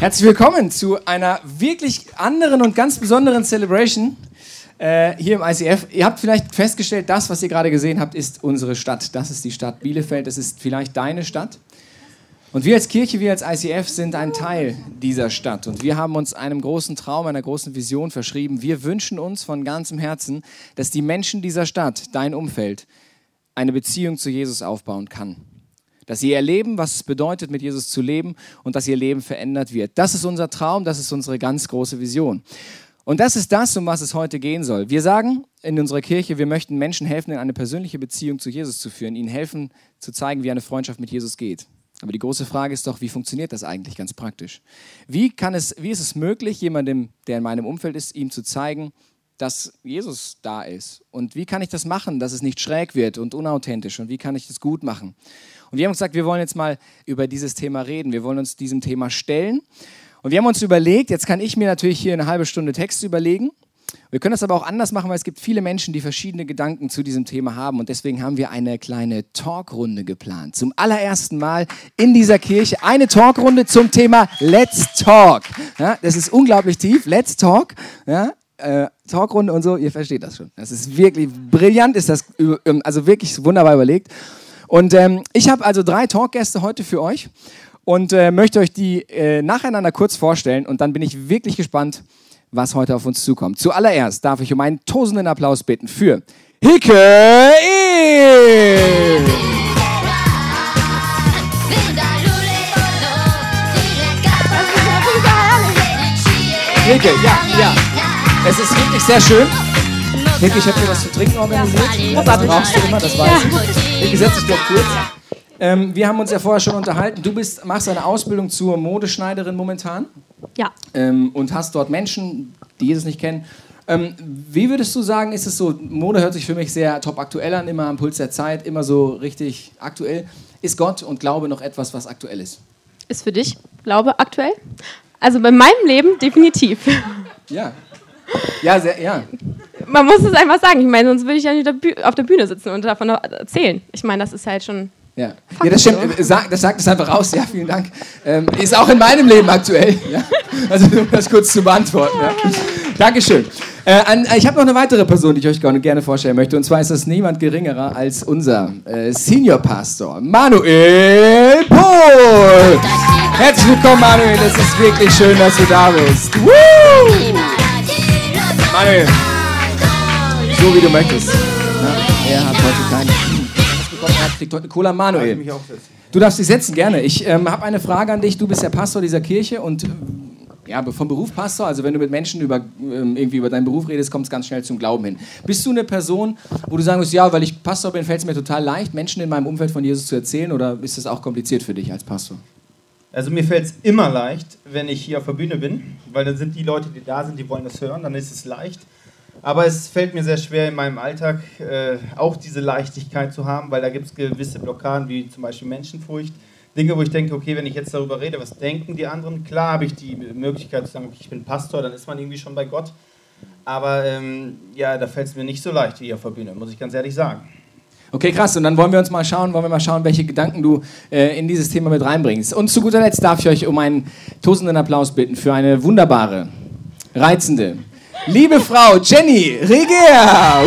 Herzlich willkommen zu einer wirklich anderen und ganz besonderen Celebration äh, hier im ICF. Ihr habt vielleicht festgestellt, das, was ihr gerade gesehen habt, ist unsere Stadt. Das ist die Stadt Bielefeld. Das ist vielleicht deine Stadt. Und wir als Kirche, wir als ICF sind ein Teil dieser Stadt. Und wir haben uns einem großen Traum, einer großen Vision verschrieben. Wir wünschen uns von ganzem Herzen, dass die Menschen dieser Stadt, dein Umfeld, eine Beziehung zu Jesus aufbauen kann dass sie erleben, was es bedeutet, mit Jesus zu leben und dass ihr Leben verändert wird. Das ist unser Traum, das ist unsere ganz große Vision. Und das ist das, um was es heute gehen soll. Wir sagen in unserer Kirche, wir möchten Menschen helfen, in eine persönliche Beziehung zu Jesus zu führen, ihnen helfen zu zeigen, wie eine Freundschaft mit Jesus geht. Aber die große Frage ist doch, wie funktioniert das eigentlich ganz praktisch? Wie, kann es, wie ist es möglich, jemandem, der in meinem Umfeld ist, ihm zu zeigen, dass Jesus da ist? Und wie kann ich das machen, dass es nicht schräg wird und unauthentisch? Und wie kann ich das gut machen? Und wir haben gesagt, wir wollen jetzt mal über dieses Thema reden. Wir wollen uns diesem Thema stellen. Und wir haben uns überlegt, jetzt kann ich mir natürlich hier eine halbe Stunde Text überlegen. Wir können das aber auch anders machen, weil es gibt viele Menschen, die verschiedene Gedanken zu diesem Thema haben. Und deswegen haben wir eine kleine Talkrunde geplant. Zum allerersten Mal in dieser Kirche eine Talkrunde zum Thema Let's Talk. Ja, das ist unglaublich tief. Let's Talk. Ja, äh, Talkrunde und so, ihr versteht das schon. Das ist wirklich brillant, ist das, also wirklich wunderbar überlegt. Und ähm, ich habe also drei Talkgäste heute für euch und äh, möchte euch die äh, nacheinander kurz vorstellen und dann bin ich wirklich gespannt, was heute auf uns zukommt. Zuallererst darf ich um einen tosenden Applaus bitten für Hicke E. Hicke, ja, ja. Es ist wirklich sehr schön. Hicke, ich habe dir was zu trinken organisiert. Das brauchst du immer, das weiß ich. Hicke, setz dich doch kurz. Ähm, wir haben uns ja vorher schon unterhalten. Du bist, machst eine Ausbildung zur Modeschneiderin momentan. Ja. Ähm, und hast dort Menschen, die Jesus nicht kennen. Ähm, wie würdest du sagen, ist es so, Mode hört sich für mich sehr top aktuell an, immer am Puls der Zeit, immer so richtig aktuell. Ist Gott und Glaube noch etwas, was aktuell ist? Ist für dich Glaube aktuell? Also bei meinem Leben definitiv. Ja. Ja, sehr, ja. Man muss es einfach sagen. Ich meine, sonst würde ich ja nicht auf der Bühne sitzen und davon erzählen. Ich meine, das ist halt schon ja. ja, das stimmt. Sag, das sagt es einfach raus. Ja, vielen Dank. Ähm, ist auch in meinem Leben aktuell. Ja? Also, um das kurz zu beantworten. Ja. Dankeschön. Äh, an, ich habe noch eine weitere Person, die ich euch gerne vorstellen möchte. Und zwar ist das niemand Geringerer als unser äh, Senior Pastor, Manuel Pohl. Herzlich willkommen, Manuel. Es ist wirklich schön, dass du da bist. Woo! Manuel, so wie du möchtest. Ja, er hat heute keine. Er kriegt heute Cola Manuel. Du darfst dich setzen, gerne. Ich ähm, habe eine Frage an dich. Du bist der Pastor dieser Kirche und ja, vom Beruf Pastor, also wenn du mit Menschen über, ähm, irgendwie über deinen Beruf redest, kommt es ganz schnell zum Glauben hin. Bist du eine Person, wo du sagen musst, ja, weil ich Pastor bin, fällt es mir total leicht, Menschen in meinem Umfeld von Jesus zu erzählen oder ist es auch kompliziert für dich als Pastor? Also mir fällt es immer leicht, wenn ich hier auf der Bühne bin, weil dann sind die Leute, die da sind, die wollen das hören, dann ist es leicht. Aber es fällt mir sehr schwer in meinem Alltag äh, auch diese Leichtigkeit zu haben, weil da gibt es gewisse Blockaden, wie zum Beispiel Menschenfurcht. Dinge, wo ich denke, okay, wenn ich jetzt darüber rede, was denken die anderen? Klar habe ich die Möglichkeit zu sagen, ich bin Pastor, dann ist man irgendwie schon bei Gott. Aber ähm, ja, da fällt es mir nicht so leicht wie auf der Bühne, muss ich ganz ehrlich sagen. Okay, krass. Und dann wollen wir uns mal schauen, wollen wir mal schauen, welche Gedanken du äh, in dieses Thema mit reinbringst. Und zu guter Letzt darf ich euch um einen tosenden Applaus bitten für eine wunderbare, reizende, liebe Frau Jenny Reger.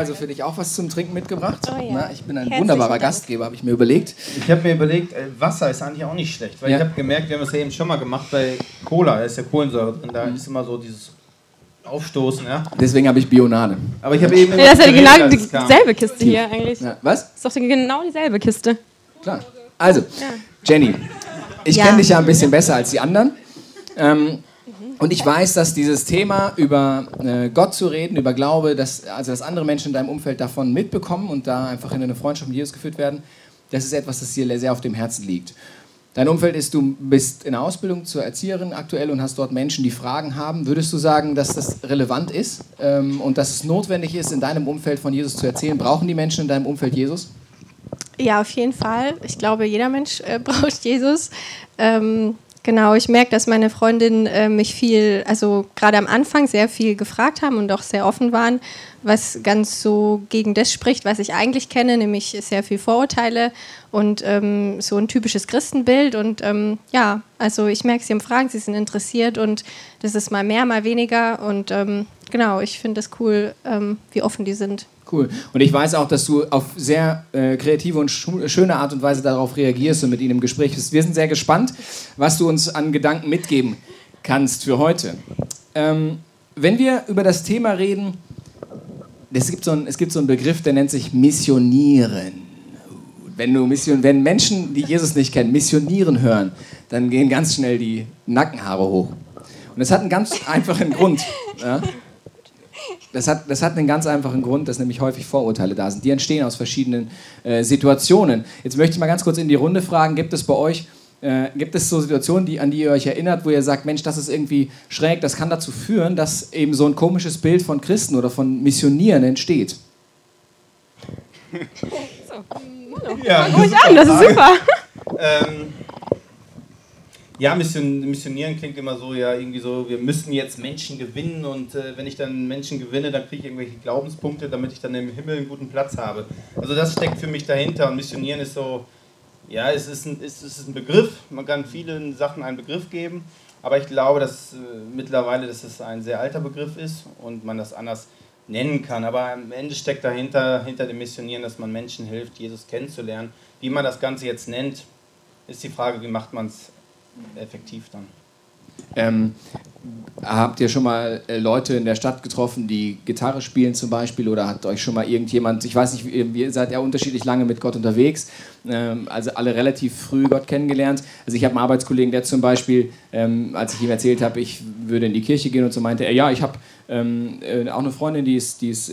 also für dich auch was zum Trinken mitgebracht. Oh, ja. Na, ich bin ein Herzlichen wunderbarer Dank. Gastgeber, habe ich mir überlegt. Ich habe mir überlegt, äh, Wasser ist eigentlich auch nicht schlecht, weil ja. ich habe gemerkt, wir haben es ja eben schon mal gemacht bei Cola, da ist ja Kohlensäure drin, da mhm. ist immer so dieses aufstoßen, ja. Deswegen habe ich Bionade. Aber ich habe eben. Ja, das ist ja genau dieselbe Kiste hier eigentlich. Ja. Was? Das ist doch genau dieselbe Kiste. Klar. Also, ja. Jenny, ich ja. kenne dich ja ein bisschen besser als die anderen. Ähm, und ich weiß, dass dieses Thema über äh, Gott zu reden, über Glaube, dass, also dass andere Menschen in deinem Umfeld davon mitbekommen und da einfach in eine Freundschaft mit Jesus geführt werden, das ist etwas, das dir sehr auf dem Herzen liegt. Dein Umfeld ist, du bist in der Ausbildung zur Erzieherin aktuell und hast dort Menschen, die Fragen haben. Würdest du sagen, dass das relevant ist ähm, und dass es notwendig ist, in deinem Umfeld von Jesus zu erzählen? Brauchen die Menschen in deinem Umfeld Jesus? Ja, auf jeden Fall. Ich glaube, jeder Mensch äh, braucht Jesus. Ähm, Genau, ich merke, dass meine Freundinnen äh, mich viel, also gerade am Anfang sehr viel gefragt haben und auch sehr offen waren, was ganz so gegen das spricht, was ich eigentlich kenne, nämlich sehr viel Vorurteile und ähm, so ein typisches Christenbild. Und ähm, ja, also ich merke, sie haben Fragen, sie sind interessiert und das ist mal mehr, mal weniger. Und ähm, genau, ich finde es cool, ähm, wie offen die sind. Cool. Und ich weiß auch, dass du auf sehr äh, kreative und schöne Art und Weise darauf reagierst und mit ihnen im Gespräch bist. Wir sind sehr gespannt, was du uns an Gedanken mitgeben kannst für heute. Ähm, wenn wir über das Thema reden, es gibt, so ein, es gibt so einen Begriff, der nennt sich Missionieren. Wenn, du Mission, wenn Menschen, die Jesus nicht kennen, missionieren hören, dann gehen ganz schnell die Nackenhaare hoch. Und das hat einen ganz einfachen Grund. Ja? Das hat, das hat einen ganz einfachen Grund, dass nämlich häufig Vorurteile da sind. Die entstehen aus verschiedenen äh, Situationen. Jetzt möchte ich mal ganz kurz in die Runde fragen, gibt es bei euch, äh, gibt es so Situationen, die, an die ihr euch erinnert, wo ihr sagt, Mensch, das ist irgendwie schräg, das kann dazu führen, dass eben so ein komisches Bild von Christen oder von Missionieren entsteht? So. Ja, ruhig an, das ist super. Ähm, ja, Mission, missionieren klingt immer so, ja, irgendwie so, wir müssen jetzt Menschen gewinnen und äh, wenn ich dann Menschen gewinne, dann kriege ich irgendwelche Glaubenspunkte, damit ich dann im Himmel einen guten Platz habe. Also das steckt für mich dahinter und missionieren ist so, ja, es ist ein, es ist ein Begriff, man kann vielen Sachen einen Begriff geben, aber ich glaube, dass äh, mittlerweile, dass es ein sehr alter Begriff ist und man das anders nennen kann. Aber am Ende steckt dahinter, hinter dem Missionieren, dass man Menschen hilft, Jesus kennenzulernen. Wie man das Ganze jetzt nennt, ist die Frage, wie macht man es effektiv dann. Ähm, habt ihr schon mal äh, Leute in der Stadt getroffen, die Gitarre spielen zum Beispiel? Oder hat euch schon mal irgendjemand, ich weiß nicht, ihr seid ja unterschiedlich lange mit Gott unterwegs, ähm, also alle relativ früh Gott kennengelernt. Also ich habe einen Arbeitskollegen, der zum Beispiel, ähm, als ich ihm erzählt habe, ich würde in die Kirche gehen und so meinte er, ja, ich habe ähm, äh, auch eine Freundin, die ist, die ist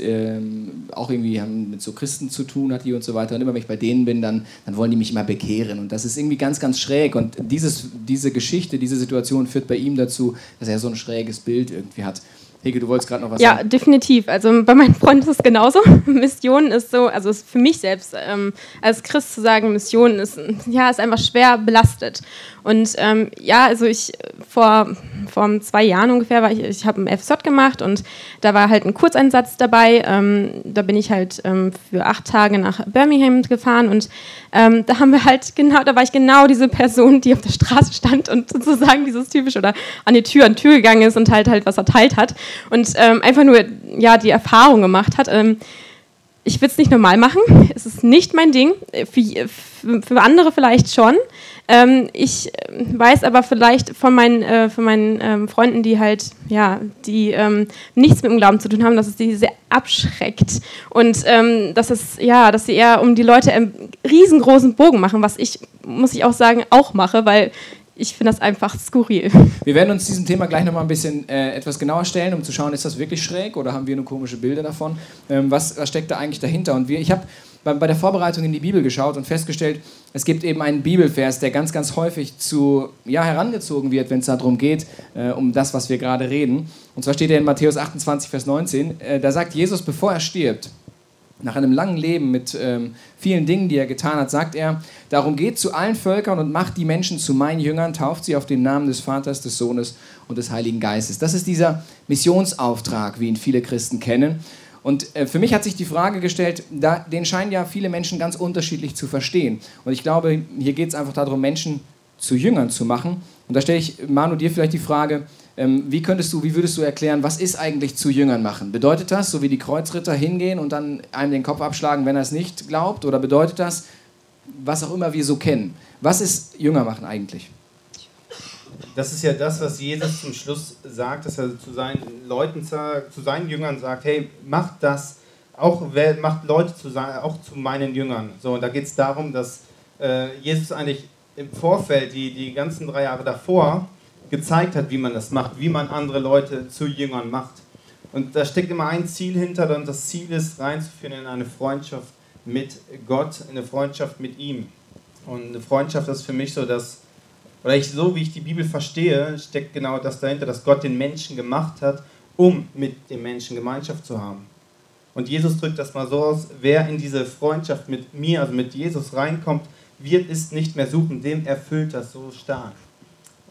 auch irgendwie mit so Christen zu tun hat, die und so weiter. Und immer wenn ich bei denen bin, dann, dann wollen die mich immer bekehren. Und das ist irgendwie ganz, ganz schräg. Und dieses, diese Geschichte, diese Situation führt bei ihm dazu, dass er so ein schräges Bild irgendwie hat. Hege, du wolltest gerade noch was ja, sagen. Ja, definitiv. Also bei meinen Freunden ist es genauso. Mission ist so, also ist für mich selbst ähm, als Christ zu sagen, Mission ist, ja, ist einfach schwer belastet. Und ähm, ja, also ich vor, vor zwei Jahren ungefähr war ich, ich habe ein FSJ gemacht und da war halt ein Kurzeinsatz dabei. Ähm, da bin ich halt ähm, für acht Tage nach Birmingham gefahren und ähm, da haben wir halt genau, da war ich genau diese Person, die auf der Straße stand und sozusagen dieses typisch oder an die Tür an Tür gegangen ist und halt halt was erteilt hat und ähm, einfach nur ja die Erfahrung gemacht hat ich will es nicht normal machen. Es ist nicht mein Ding. Für, für andere vielleicht schon. Ähm, ich weiß aber vielleicht von meinen, äh, von meinen ähm, Freunden, die halt, ja, die ähm, nichts mit dem Glauben zu tun haben, dass es die sehr abschreckt. Und ähm, dass es, ja, dass sie eher um die Leute einen riesengroßen Bogen machen, was ich, muss ich auch sagen, auch mache, weil ich finde das einfach skurril. Wir werden uns diesem Thema gleich nochmal ein bisschen äh, etwas genauer stellen, um zu schauen, ist das wirklich schräg oder haben wir nur komische Bilder davon? Ähm, was, was, steckt da eigentlich dahinter? Und wir, ich habe bei, bei, der Vorbereitung in die Bibel geschaut und festgestellt, es gibt eben einen Bibelvers, der ganz, ganz häufig zu, ja, herangezogen wird, wenn es darum geht, äh, um das, was wir gerade reden. Und zwar steht er in Matthäus 28, Vers 19, äh, da sagt Jesus, bevor er stirbt, nach einem langen Leben mit ähm, vielen Dingen, die er getan hat, sagt er, darum geht zu allen Völkern und macht die Menschen zu meinen Jüngern, tauft sie auf den Namen des Vaters, des Sohnes und des Heiligen Geistes. Das ist dieser Missionsauftrag, wie ihn viele Christen kennen. Und äh, für mich hat sich die Frage gestellt, da, den scheinen ja viele Menschen ganz unterschiedlich zu verstehen. Und ich glaube, hier geht es einfach darum, Menschen zu Jüngern zu machen. Und da stelle ich, Manu, dir vielleicht die Frage, wie könntest du, wie würdest du erklären, was ist eigentlich zu Jüngern machen? Bedeutet das, so wie die Kreuzritter hingehen und dann einem den Kopf abschlagen, wenn er es nicht glaubt? Oder bedeutet das, was auch immer wir so kennen? Was ist Jünger machen eigentlich? Das ist ja das, was Jesus zum Schluss sagt, dass er zu seinen Leuten, zu seinen Jüngern sagt, hey, macht das, auch macht Leute zu, auch zu meinen Jüngern. So, und da geht es darum, dass äh, Jesus eigentlich im Vorfeld, die, die ganzen drei Jahre davor, gezeigt hat, wie man das macht, wie man andere Leute zu Jüngern macht. Und da steckt immer ein Ziel hinter und das Ziel ist, reinzuführen in eine Freundschaft mit Gott, in eine Freundschaft mit ihm. Und eine Freundschaft ist für mich so, dass, oder ich, so wie ich die Bibel verstehe, steckt genau das dahinter, dass Gott den Menschen gemacht hat, um mit dem Menschen Gemeinschaft zu haben. Und Jesus drückt das mal so aus, wer in diese Freundschaft mit mir, also mit Jesus reinkommt, wird es nicht mehr suchen, dem erfüllt das so stark.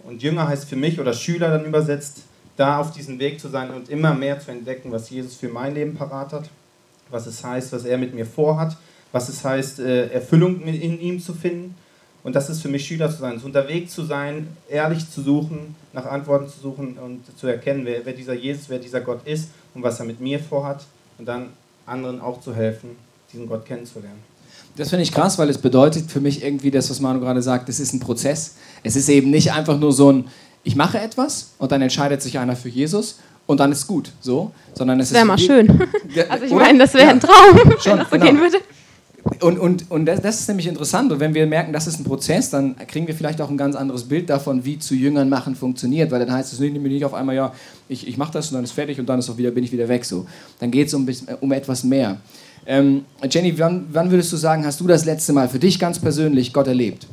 Und Jünger heißt für mich oder Schüler dann übersetzt, da auf diesem Weg zu sein und immer mehr zu entdecken, was Jesus für mein Leben parat hat, was es heißt, was er mit mir vorhat, was es heißt, äh, Erfüllung in ihm zu finden. Und das ist für mich Schüler zu sein, so unterwegs zu sein, ehrlich zu suchen, nach Antworten zu suchen und zu erkennen, wer, wer dieser Jesus, wer dieser Gott ist und was er mit mir vorhat und dann anderen auch zu helfen, diesen Gott kennenzulernen. Das finde ich krass, weil es bedeutet für mich irgendwie das, was Manu gerade sagt, es ist ein Prozess. Es ist eben nicht einfach nur so ein, ich mache etwas und dann entscheidet sich einer für Jesus und dann ist gut, so, sondern es das wäre mal schön. Also ich meine, das wäre ja. ein Traum, Schon, wenn das so genau. gehen würde. Und, und, und das, das ist nämlich interessant. Und wenn wir merken, das ist ein Prozess, dann kriegen wir vielleicht auch ein ganz anderes Bild davon, wie zu Jüngern machen funktioniert. Weil dann heißt es nicht, nicht auf einmal, ja, ich, ich mache das und dann ist fertig und dann ist auch wieder, bin ich wieder weg. So. Dann geht es um, um etwas mehr. Ähm, Jenny, wann, wann würdest du sagen, hast du das letzte Mal für dich ganz persönlich Gott erlebt?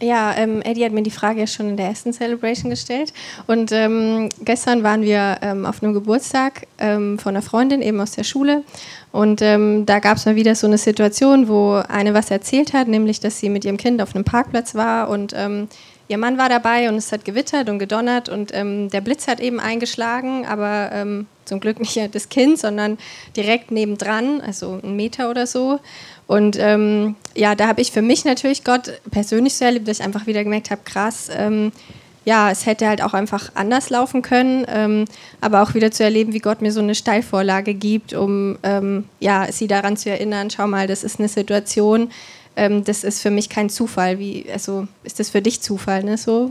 Ja, ähm, Eddie hat mir die Frage ja schon in der ersten Celebration gestellt. Und ähm, gestern waren wir ähm, auf einem Geburtstag ähm, von einer Freundin, eben aus der Schule. Und ähm, da gab es mal wieder so eine Situation, wo eine was erzählt hat, nämlich, dass sie mit ihrem Kind auf einem Parkplatz war und ähm, ihr Mann war dabei und es hat gewittert und gedonnert und ähm, der Blitz hat eben eingeschlagen, aber ähm, zum Glück nicht das Kind, sondern direkt nebendran, also einen Meter oder so. Und ähm, ja, da habe ich für mich natürlich Gott persönlich so erlebt, dass ich einfach wieder gemerkt habe, krass, ähm, ja, es hätte halt auch einfach anders laufen können, ähm, aber auch wieder zu erleben, wie Gott mir so eine Steilvorlage gibt, um ähm, ja, sie daran zu erinnern, schau mal, das ist eine Situation, ähm, das ist für mich kein Zufall. Wie, also ist das für dich Zufall, ne? So?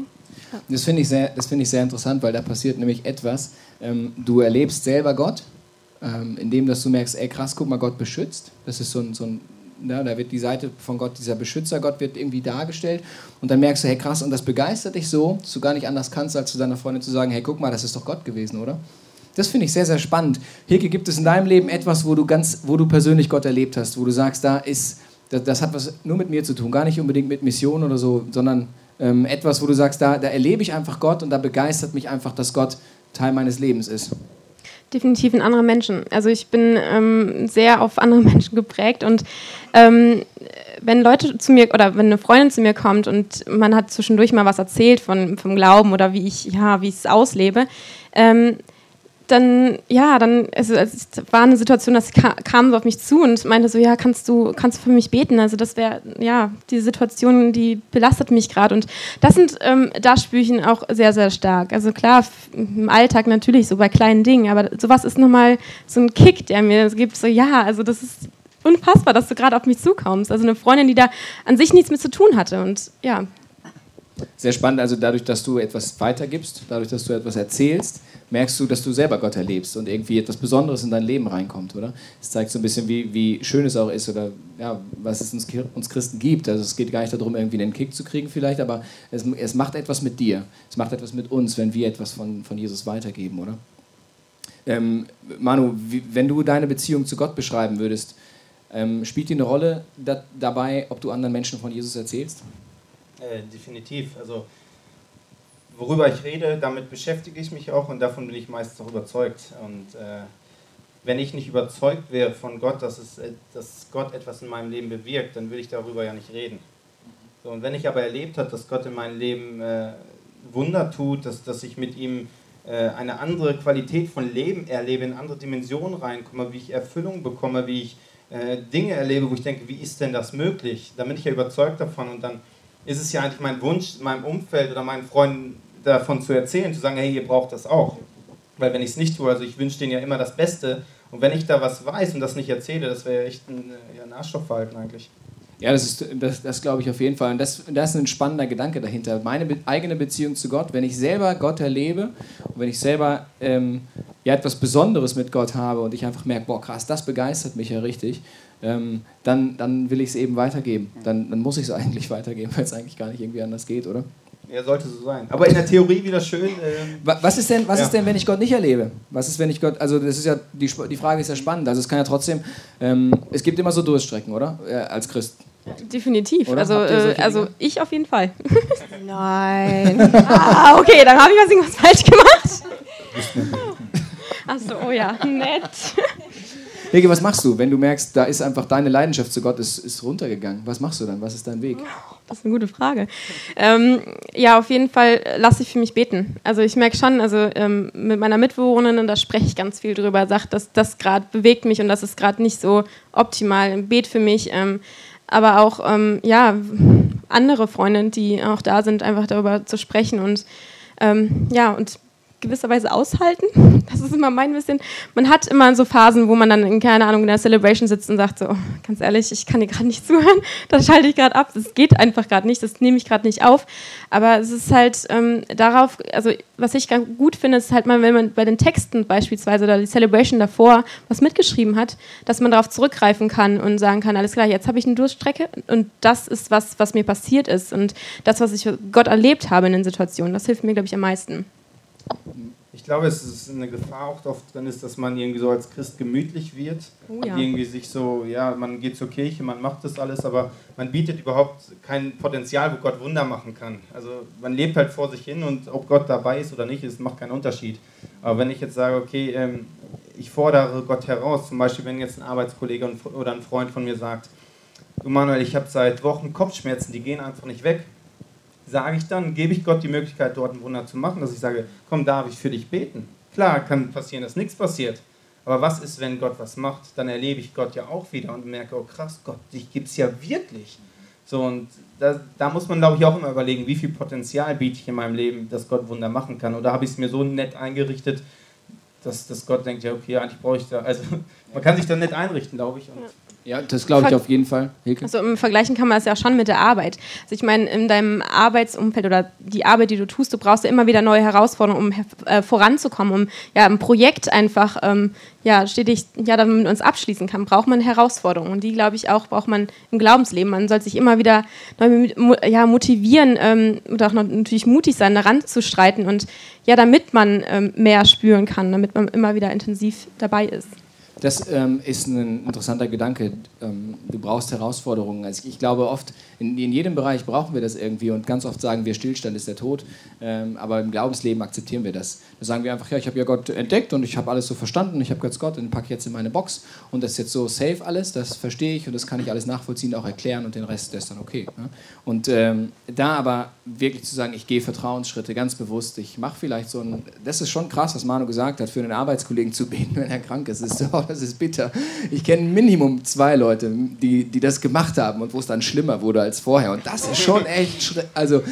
Das finde ich, sehr- das finde ich sehr interessant, weil da passiert nämlich etwas. Ähm, du erlebst selber Gott, ähm, indem dass du merkst, ey krass, guck mal, Gott beschützt. Das ist so ein, so ein ja, da wird die Seite von Gott, dieser Beschützergott wird irgendwie dargestellt und dann merkst du, hey krass, und das begeistert dich so, dass du gar nicht anders kannst, als zu deiner Freundin zu sagen, hey guck mal, das ist doch Gott gewesen, oder? Das finde ich sehr, sehr spannend. Hilke, gibt es in deinem Leben etwas, wo du ganz, wo du persönlich Gott erlebt hast, wo du sagst, da ist, das, das hat was nur mit mir zu tun, gar nicht unbedingt mit Mission oder so, sondern ähm, etwas, wo du sagst, da, da erlebe ich einfach Gott und da begeistert mich einfach, dass Gott Teil meines Lebens ist. Definitiv in andere Menschen. Also ich bin ähm, sehr auf andere Menschen geprägt und ähm, wenn Leute zu mir oder wenn eine Freundin zu mir kommt und man hat zwischendurch mal was erzählt von, vom Glauben oder wie ich ja wie ich es auslebe, ähm, dann ja dann also es war eine Situation, das ka kam so auf mich zu und meinte so ja kannst du kannst du für mich beten? Also das wäre ja die Situation, die belastet mich gerade und das sind ähm, da spüre ich ihn auch sehr sehr stark. Also klar im Alltag natürlich so bei kleinen Dingen, aber sowas ist nochmal so ein Kick, der mir gibt so ja also das ist unfassbar, dass du gerade auf mich zukommst. Also eine Freundin, die da an sich nichts mit zu tun hatte und ja Sehr spannend, also dadurch, dass du etwas weitergibst, dadurch, dass du etwas erzählst, merkst du, dass du selber Gott erlebst und irgendwie etwas Besonderes in dein Leben reinkommt, oder? Es zeigt so ein bisschen, wie, wie schön es auch ist oder ja, was es uns, uns Christen gibt. Also es geht gar nicht darum, irgendwie einen Kick zu kriegen vielleicht, aber es, es macht etwas mit dir. Es macht etwas mit uns, wenn wir etwas von, von Jesus weitergeben, oder? Ähm, Manu, wie, wenn du deine Beziehung zu Gott beschreiben würdest, ähm, spielt die eine Rolle da, dabei, ob du anderen Menschen von Jesus erzählst? Äh, definitiv. Also, worüber ich rede, damit beschäftige ich mich auch und davon bin ich meistens auch überzeugt. Und äh, wenn ich nicht überzeugt wäre von Gott, dass, es, äh, dass Gott etwas in meinem Leben bewirkt, dann würde ich darüber ja nicht reden. So, und wenn ich aber erlebt habe, dass Gott in meinem Leben äh, Wunder tut, dass, dass ich mit ihm äh, eine andere Qualität von Leben erlebe, in andere Dimensionen reinkomme, wie ich Erfüllung bekomme, wie ich äh, Dinge erlebe, wo ich denke, wie ist denn das möglich? Dann bin ich ja überzeugt davon und dann ist es ja eigentlich mein Wunsch, meinem Umfeld oder meinen Freunden davon zu erzählen, zu sagen, hey, ihr braucht das auch. Weil wenn ich es nicht tue, also ich wünsche denen ja immer das Beste und wenn ich da was weiß und das nicht erzähle, das wäre ja echt ein, ja, ein Arschlochverhalten eigentlich. Ja, das, das, das glaube ich auf jeden Fall. Und das, das ist ein spannender Gedanke dahinter. Meine be eigene Beziehung zu Gott, wenn ich selber Gott erlebe und wenn ich selber ähm, ja, etwas Besonderes mit Gott habe und ich einfach merke, boah, krass, das begeistert mich ja richtig, ähm, dann, dann will ich es eben weitergeben. Dann, dann muss ich es eigentlich weitergeben, weil es eigentlich gar nicht irgendwie anders geht, oder? Ja, sollte so sein. Aber in der Theorie wieder schön. Ähm, Wa- Was ist denn, was Ja. ist denn, wenn ich Gott nicht erlebe? Was ist, wenn ich Gott, also das ist ja, die, Sp- die Frage ist ja spannend. Also es kann ja trotzdem, ähm, es gibt immer so Durststrecken, oder? Äh, als Christ. definitiv. Oder? Also äh, also ich auf jeden Fall. Nein. ah okay, dann habe ich was irgendwas falsch gemacht. Achso, oh ja, nett. Hege, was machst du, wenn du merkst, da ist einfach deine Leidenschaft zu Gott ist, ist runtergegangen? Was machst du dann? Was ist dein Weg? Das ist eine gute Frage. Ähm, ja, auf jeden Fall lasse ich für mich beten. Also ich merke schon, also ähm, mit meiner Mitbewohnerin, da spreche ich ganz viel drüber, sagt, dass das gerade bewegt mich und das ist gerade nicht so optimal. Bet für mich. Ähm, aber auch ähm, ja, andere Freunde, die auch da sind, einfach darüber zu sprechen und ähm, ja, und gewisserweise aushalten. Das ist immer mein bisschen. Man hat immer so Phasen, wo man dann in, keine Ahnung, in der Celebration sitzt und sagt so, oh, ganz ehrlich, ich kann dir gerade nicht zuhören, das schalte ich gerade ab, das geht einfach gerade nicht, das nehme ich gerade nicht auf. Aber es ist halt ähm, darauf, also was ich gut finde, ist halt mal, wenn man bei den Texten beispielsweise oder die Celebration davor was mitgeschrieben hat, dass man darauf zurückgreifen kann und sagen kann, alles klar, jetzt habe ich eine Durststrecke und das ist was, was mir passiert ist und das, was ich Gott erlebt habe in den Situationen, das hilft mir, glaube ich, am meisten. Ich glaube, es ist eine Gefahr auch oft drin ist, dass man irgendwie so als Christ gemütlich wird. Oh ja. Irgendwie sich so, ja, man geht zur Kirche, man macht das alles, aber man bietet überhaupt kein Potenzial, wo Gott Wunder machen kann. Also man lebt halt vor sich hin und ob Gott dabei ist oder nicht, es macht keinen Unterschied. Aber wenn ich jetzt sage, okay, ähm, ich fordere Gott heraus, zum Beispiel wenn jetzt ein Arbeitskollege oder ein Freund von mir sagt, du Manuel, ich habe seit Wochen Kopfschmerzen, die gehen einfach nicht weg sage ich dann, gebe ich Gott die Möglichkeit, dort ein Wunder zu machen, dass ich sage, komm, darf ich für dich beten? Klar, kann passieren, dass nichts passiert. Aber was ist, wenn Gott was macht? Dann erlebe ich Gott ja auch wieder und merke, oh krass, Gott, dich gibt es ja wirklich. So, und da, da muss man, glaube ich, auch immer überlegen, wie viel Potenzial biete ich in meinem Leben, dass Gott Wunder machen kann. Oder habe ich es mir so nett eingerichtet, dass, dass Gott denkt, ja, okay, eigentlich brauche ich da. Also, man kann sich da nett einrichten, glaube ich. Und ja. Ja, das glaube ich auf jeden Fall. Hilke? Also im Vergleichen kann man das ja schon mit der Arbeit. Also ich meine, in deinem Arbeitsumfeld oder die Arbeit, die du tust, du brauchst ja immer wieder neue Herausforderungen, um äh, voranzukommen, um ja ein Projekt einfach ähm, ja stetig ja damit man uns abschließen kann, braucht man Herausforderungen und die glaube ich auch braucht man im Glaubensleben. Man soll sich immer wieder neu ja, motivieren ähm, und auch natürlich mutig sein, daran zu streiten und ja, damit man ähm, mehr spüren kann, damit man immer wieder intensiv dabei ist. Das ähm, ist ein interessanter Gedanke. Ähm, du brauchst Herausforderungen. Also ich, ich glaube oft, in, in, jedem Bereich brauchen wir das irgendwie und ganz oft sagen wir, Stillstand ist der Tod. Ähm, aber im Glaubensleben akzeptieren wir das. Da sagen wir einfach, ja, ich habe ja Gott entdeckt und ich habe alles so verstanden, ich habe jetzt Gott, den packe jetzt in meine Box und das ist jetzt so safe alles, das verstehe ich und das kann ich alles nachvollziehen, auch erklären und den Rest, der ist dann okay. Ne? Und ähm, da aber wirklich zu sagen, ich gehe Vertrauensschritte ganz bewusst, ich mache vielleicht so ein, das ist schon krass, was Manu gesagt hat, für einen Arbeitskollegen zu beten, wenn er krank ist. Ist, oh, das ist bitter. Ich kenne Minimum zwei Leute, die, die das gemacht haben und wo es dann schlimmer wurde als vorher. Und das ist schon echt, also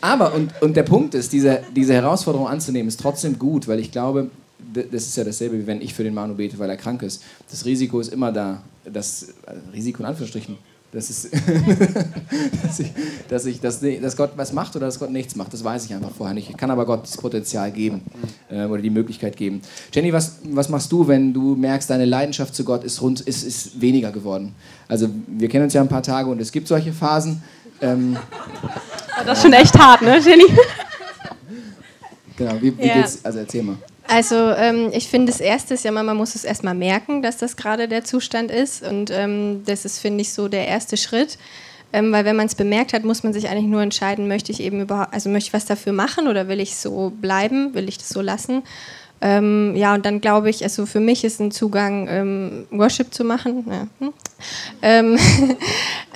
aber, und, und der Punkt ist, diese, diese Herausforderung anzunehmen, ist trotzdem gut, weil ich glaube, das ist ja dasselbe, wie wenn ich für den Manu bete, weil er krank ist. Das Risiko ist immer da. Das also Risiko in Anführungsstrichen. Das ist, dass, ich, dass, ich, dass, dass, Gott was macht oder dass Gott nichts macht. Das weiß ich einfach vorher nicht. Ich kann aber Gott das Potenzial geben äh, oder die Möglichkeit geben. Jenny, was, was machst du, wenn du merkst, deine Leidenschaft zu Gott ist, rund, ist, ist weniger geworden? Also wir kennen uns ja ein paar Tage und es gibt solche Phasen. Ähm, das ist schon echt hart, ne, Jenny? Genau, wie, wie ja. geht's? Also erzähl mal. Also ähm, ich finde, das Erste ist ja man muss es erstmal merken, dass das gerade der Zustand ist. Und ähm, das ist, finde ich, so der erste Schritt. Ähm, weil wenn man es bemerkt hat, muss man sich eigentlich nur entscheiden, möchte ich eben überhaupt, also möchte ich was dafür machen oder will ich so bleiben, will ich das so lassen? Ähm, ja, und dann glaube ich, also für mich ist ein Zugang, ähm, Worship zu machen. Ja. Hm.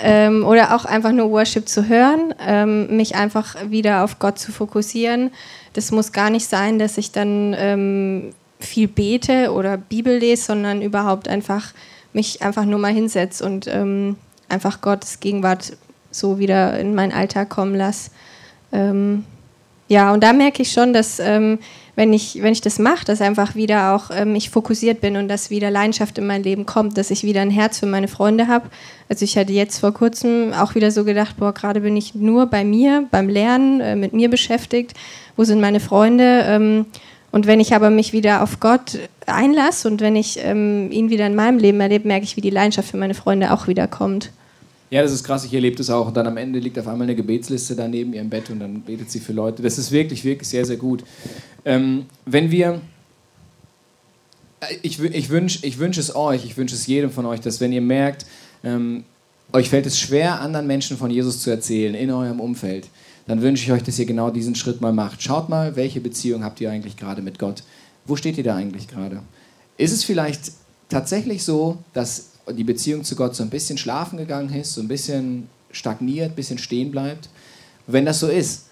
Ähm, oder auch einfach nur Worship zu hören, mich einfach wieder auf Gott zu fokussieren. Das muss gar nicht sein, dass ich dann ähm, viel bete oder Bibel lese, sondern überhaupt einfach mich einfach nur mal hinsetze und einfach Gottes Gegenwart so wieder in meinen Alltag kommen lasse. ja, und da merke ich schon, dass wenn ich, wenn ich das mache, dass einfach wieder auch ähm, ich fokussiert bin und dass wieder Leidenschaft in mein Leben kommt, dass ich wieder ein Herz für meine Freunde habe. Also ich hatte jetzt vor kurzem auch wieder so gedacht, boah, gerade bin ich nur bei mir, beim Lernen, äh, mit mir beschäftigt. Wo sind meine Freunde? Ähm, und wenn ich aber mich wieder auf Gott einlasse und wenn ich ähm, ihn wieder in meinem Leben erlebe, merke ich, wie die Leidenschaft für meine Freunde auch wieder kommt. Ja, das ist krass, ich erlebe das auch. Und dann am Ende liegt auf einmal eine Gebetsliste da neben ihrem Bett und dann betet sie für Leute. Das ist wirklich, wirklich sehr, sehr gut. Ähm, wenn wir. Äh, ich, ich wünsche ich wünsch es euch, ich wünsche es jedem von euch, dass wenn ihr merkt, ähm, euch fällt es schwer, anderen Menschen von Jesus zu erzählen in eurem Umfeld, dann wünsche ich euch, dass ihr genau diesen Schritt mal macht. Schaut mal, welche Beziehung habt ihr eigentlich gerade mit Gott? Wo steht ihr da eigentlich gerade? Ist es vielleicht tatsächlich so, dass die Beziehung zu Gott so ein bisschen schlafen gegangen ist, so ein bisschen stagniert, ein bisschen stehen bleibt? wenn das so ist,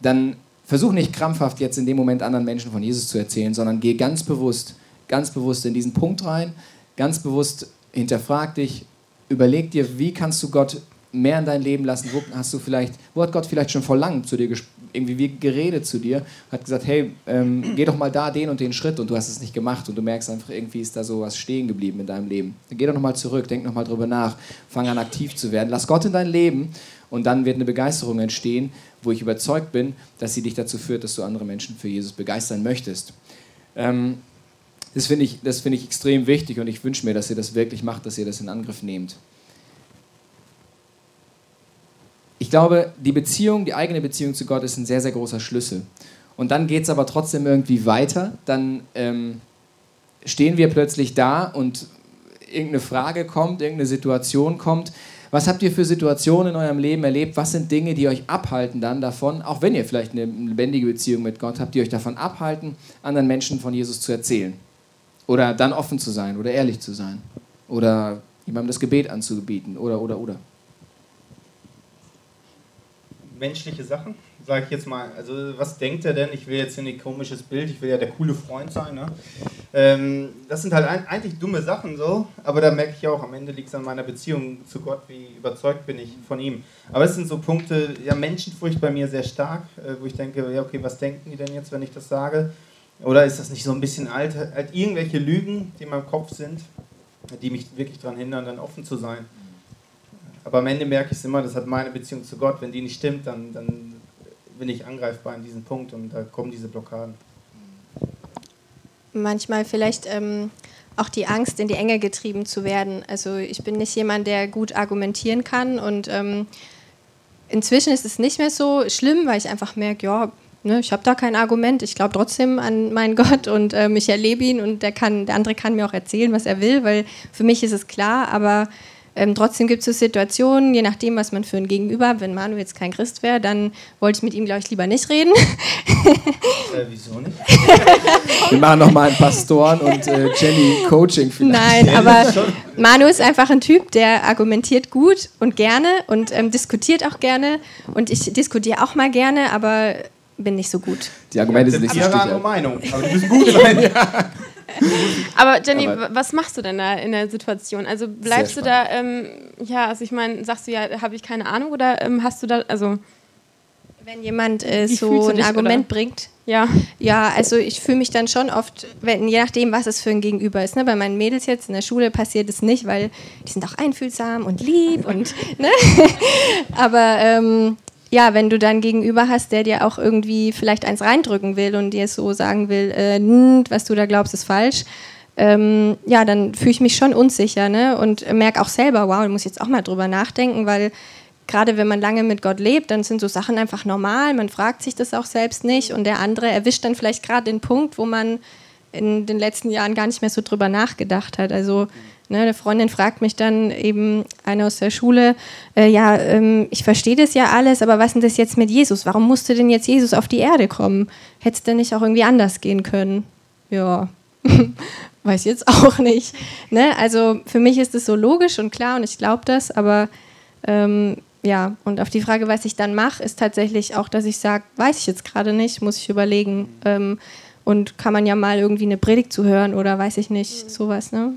dann versuch nicht krampfhaft jetzt in dem Moment anderen Menschen von Jesus zu erzählen, sondern geh ganz bewusst, ganz bewusst in diesen Punkt rein, ganz bewusst hinterfrag dich, überleg dir, wie kannst du Gott mehr in dein Leben lassen? Wo hast du vielleicht, wo hat Gott vielleicht schon vor langem zu dir irgendwie wie geredet zu dir, hat gesagt, hey, ähm, geh doch mal da den und den Schritt und du hast es nicht gemacht und du merkst einfach, irgendwie ist da so was stehen geblieben in deinem Leben. Dann geh doch noch mal zurück, denk noch mal drüber nach, fang an aktiv zu werden, lass Gott in dein Leben und dann wird eine Begeisterung entstehen, wo ich überzeugt bin, dass sie dich dazu führt, dass du andere Menschen für Jesus begeistern möchtest. Ähm, das finde ich, find ich extrem wichtig und ich wünsche mir, dass ihr das wirklich macht, dass ihr das in Angriff nehmt. Ich glaube, die Beziehung, die eigene Beziehung zu Gott ist ein sehr, sehr großer Schlüssel. Und dann geht es aber trotzdem irgendwie weiter. Dann ähm, stehen wir plötzlich da und irgendeine Frage kommt, irgendeine Situation kommt, was habt ihr für Situationen in eurem Leben erlebt? Was sind Dinge, die euch abhalten dann davon, auch wenn ihr vielleicht eine lebendige Beziehung mit Gott habt, die euch davon abhalten, anderen Menschen von Jesus zu erzählen? Oder dann offen zu sein oder ehrlich zu sein? Oder jemandem das Gebet anzubieten? Oder, oder, oder? Menschliche Sachen? sage ich jetzt mal, also was denkt er denn? Ich will jetzt hier ein komisches Bild, ich will ja der coole Freund sein. Ne? Ähm, das sind halt ein, eigentlich dumme Sachen so, aber da merke ich auch, am Ende liegt es an meiner Beziehung zu Gott, wie überzeugt bin ich von ihm. Aber es sind so Punkte, ja, Menschenfurcht bei mir sehr stark, äh, wo ich denke, ja, okay, was denken die denn jetzt, wenn ich das sage? Oder ist das nicht so ein bisschen alt, halt irgendwelche Lügen, die in meinem Kopf sind, die mich wirklich daran hindern, dann offen zu sein? Aber am Ende merke ich es immer, das hat meine Beziehung zu Gott. Wenn die nicht stimmt, dann, dann bin ich angreifbar in diesem Punkt und da kommen diese Blockaden. Manchmal vielleicht ähm, auch die Angst, in die Enge getrieben zu werden. Also ich bin nicht jemand, der gut argumentieren kann und ähm, inzwischen ist es nicht mehr so schlimm, weil ich einfach merke, ja, ne, ich habe da kein Argument, ich glaube trotzdem an meinen Gott und ähm, ich erlebe ihn und der, kann, der andere kann mir auch erzählen, was er will, weil für mich ist es klar, aber ähm, trotzdem gibt es so Situationen, je nachdem, was man für ein Gegenüber, wenn Manu jetzt kein Christ wäre, dann wollte ich mit ihm, glaube ich, lieber nicht reden. äh, wieso nicht? Wir machen nochmal ein Pastoren und äh, Jenny Coaching vielleicht. Nein, aber Manu ist einfach ein Typ, der argumentiert gut und gerne und ähm, diskutiert auch gerne. Und ich diskutiere auch mal gerne, aber bin nicht so gut. Die Argumente sind nicht so stichhaltig. Meinung, aber die müssen gut sein. ja. Aber Jenny, Aber was machst du denn da in der Situation? Also bleibst du da, ähm, ja, also ich meine, sagst du ja, habe ich keine Ahnung oder ähm, hast du da, also. Wenn jemand äh, so ein dich, Argument oder? bringt. Ja. Ja, also ich fühle mich dann schon oft, wenn, je nachdem, was es für ein Gegenüber ist. Ne? Bei meinen Mädels jetzt in der Schule passiert es nicht, weil die sind auch einfühlsam und lieb und. Ne? Aber ähm, ja, wenn du dann gegenüber hast, der dir auch irgendwie vielleicht eins reindrücken will und dir so sagen will, äh, was du da glaubst, ist falsch, ähm, ja, dann fühle ich mich schon unsicher ne? und merke auch selber, wow, ich muss jetzt auch mal drüber nachdenken, weil gerade wenn man lange mit Gott lebt, dann sind so Sachen einfach normal, man fragt sich das auch selbst nicht und der andere erwischt dann vielleicht gerade den Punkt, wo man in den letzten Jahren gar nicht mehr so drüber nachgedacht hat. Also Ne, eine Freundin fragt mich dann eben, eine aus der Schule, äh, ja, ähm, ich verstehe das ja alles, aber was ist denn das jetzt mit Jesus? Warum musste denn jetzt Jesus auf die Erde kommen? Hätte es denn nicht auch irgendwie anders gehen können? Ja, weiß jetzt auch nicht. Ne? Also für mich ist es so logisch und klar und ich glaube das, aber ähm, ja, und auf die Frage, was ich dann mache, ist tatsächlich auch, dass ich sage, weiß ich jetzt gerade nicht, muss ich überlegen. Ähm, und kann man ja mal irgendwie eine Predigt zuhören oder weiß ich nicht, sowas, ne?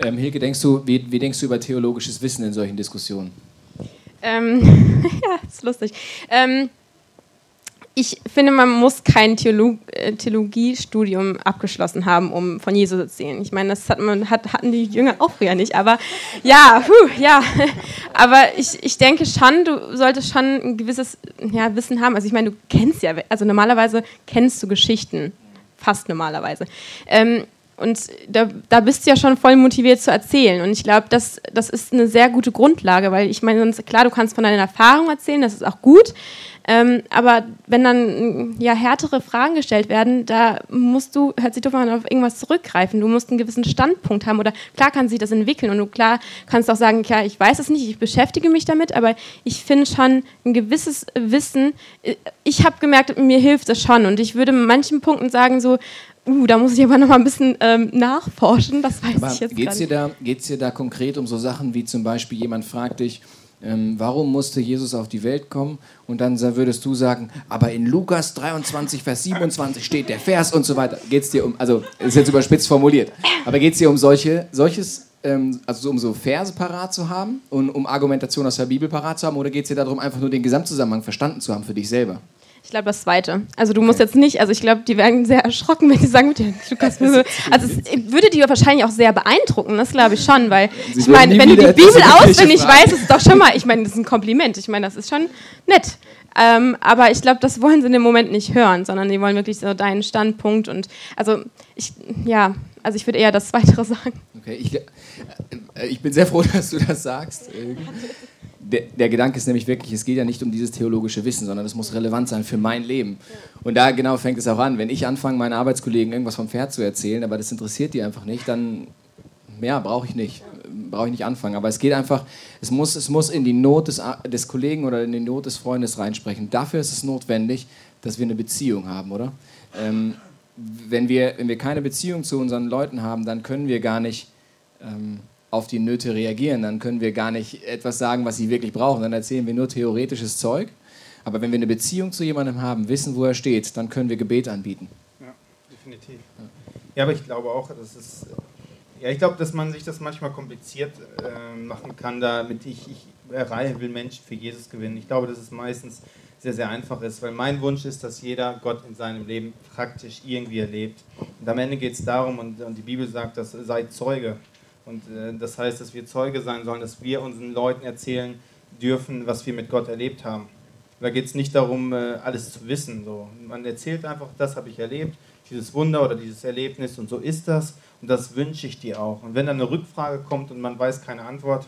Ähm, Hilke, denkst du, wie, wie, denkst du über theologisches Wissen in solchen Diskussionen? Ähm, ja, ist lustig. Ähm, ich finde, man muss kein Theolog äh, Theologiestudium abgeschlossen haben, um von Jesus zu erzählen. Ich meine, das hat man, hat, hatten die Jünger auch früher nicht. Aber ja, puh, ja. Aber ich, ich denke schon, du solltest schon ein gewisses ja, Wissen haben. Also ich meine, du kennst ja, also normalerweise kennst du Geschichten. Fast normalerweise. Ähm, und da, da bist du ja schon voll motiviert zu erzählen. Und ich glaube, das, das ist eine sehr gute Grundlage, weil ich meine, klar, du kannst von deiner Erfahrung erzählen, das ist auch gut. Ähm, aber wenn dann ja härtere Fragen gestellt werden, da musst du, hört sich doch mal auf irgendwas zurückgreifen. Du musst einen gewissen Standpunkt haben oder klar kann sich das entwickeln und du klar kannst auch sagen, ja, ich weiß es nicht, ich beschäftige mich damit, aber ich finde schon ein gewisses Wissen. Ich habe gemerkt, mir hilft es schon und ich würde manchen Punkten sagen so, Uh, da muss ich aber noch mal ein bisschen ähm, nachforschen, das weiß aber ich jetzt geht's dir da Geht es dir da konkret um so Sachen wie zum Beispiel, jemand fragt dich, ähm, warum musste Jesus auf die Welt kommen? Und dann würdest du sagen, aber in Lukas 23, Vers 27 steht der Vers und so weiter. Geht es dir um, also ist jetzt überspitzt formuliert, aber geht es dir um solche, solches, ähm, also um so Verse parat zu haben und um Argumentation aus der Bibel parat zu haben oder geht es dir darum, einfach nur den Gesamtzusammenhang verstanden zu haben für dich selber? Ich glaube, das Zweite. Also du musst jetzt nicht, also ich glaube, die werden sehr erschrocken, wenn die sagen, Lukas, also es würde die wahrscheinlich auch sehr beeindrucken, das glaube ich schon, weil Sie ich meine, wenn du die Bibel auswendig weißt, ist es doch schon mal, ich meine, das ist ein Kompliment, ich meine, das ist schon nett. Ähm, aber ich glaube, das wollen sie in dem Moment nicht hören, sondern die wollen wirklich so deinen Standpunkt und also ich, ja, also ich würde eher das Weitere sagen. Okay, ich, äh, ich bin sehr froh, dass du das sagst der, der, Gedanke ist nämlich wirklich, es geht ja nicht um dieses theologische Wissen, sondern es muss relevant sein für mein Leben. Und da genau fängt es auch an. Wenn ich anfange, meinen Arbeitskollegen irgendwas vom Pferd zu erzählen, aber das interessiert die einfach nicht, dann ja, brauche ich nicht. Brauche ich nicht anfangen. Aber es geht einfach, es muss, es muss in die Not des, des Kollegen oder in die Not des Freundes reinsprechen. Dafür ist es notwendig, dass wir eine Beziehung haben, oder? Ähm, wenn, wir, wenn wir keine Beziehung zu unseren Leuten haben, dann können wir gar nicht ähm, auf die Nöte reagieren. Dann können wir gar nicht etwas sagen, was sie wirklich brauchen. Dann erzählen wir nur theoretisches Zeug. Aber wenn wir eine Beziehung zu jemandem haben, wissen, wo er steht, dann können wir Gebet anbieten. Ja, definitiv. Ja, aber ich glaube auch, dass es. Ja, ich glaube, dass man sich das manchmal kompliziert äh, machen kann, damit ich, ich erreiche, will Menschen für Jesus gewinnen. Ich glaube, dass es meistens sehr, sehr einfach ist, weil mein Wunsch ist, dass jeder Gott in seinem Leben praktisch irgendwie erlebt. Und am Ende geht es darum, und, und die Bibel sagt, dass sei Zeuge. Und äh, das heißt, dass wir Zeuge sein sollen, dass wir unseren Leuten erzählen dürfen, was wir mit Gott erlebt haben. Da geht es nicht darum, äh, alles zu wissen. So. Man erzählt einfach, das habe ich erlebt, dieses Wunder oder dieses Erlebnis und so ist das und das wünsche ich dir auch. Und wenn dann eine Rückfrage kommt und man weiß keine Antwort,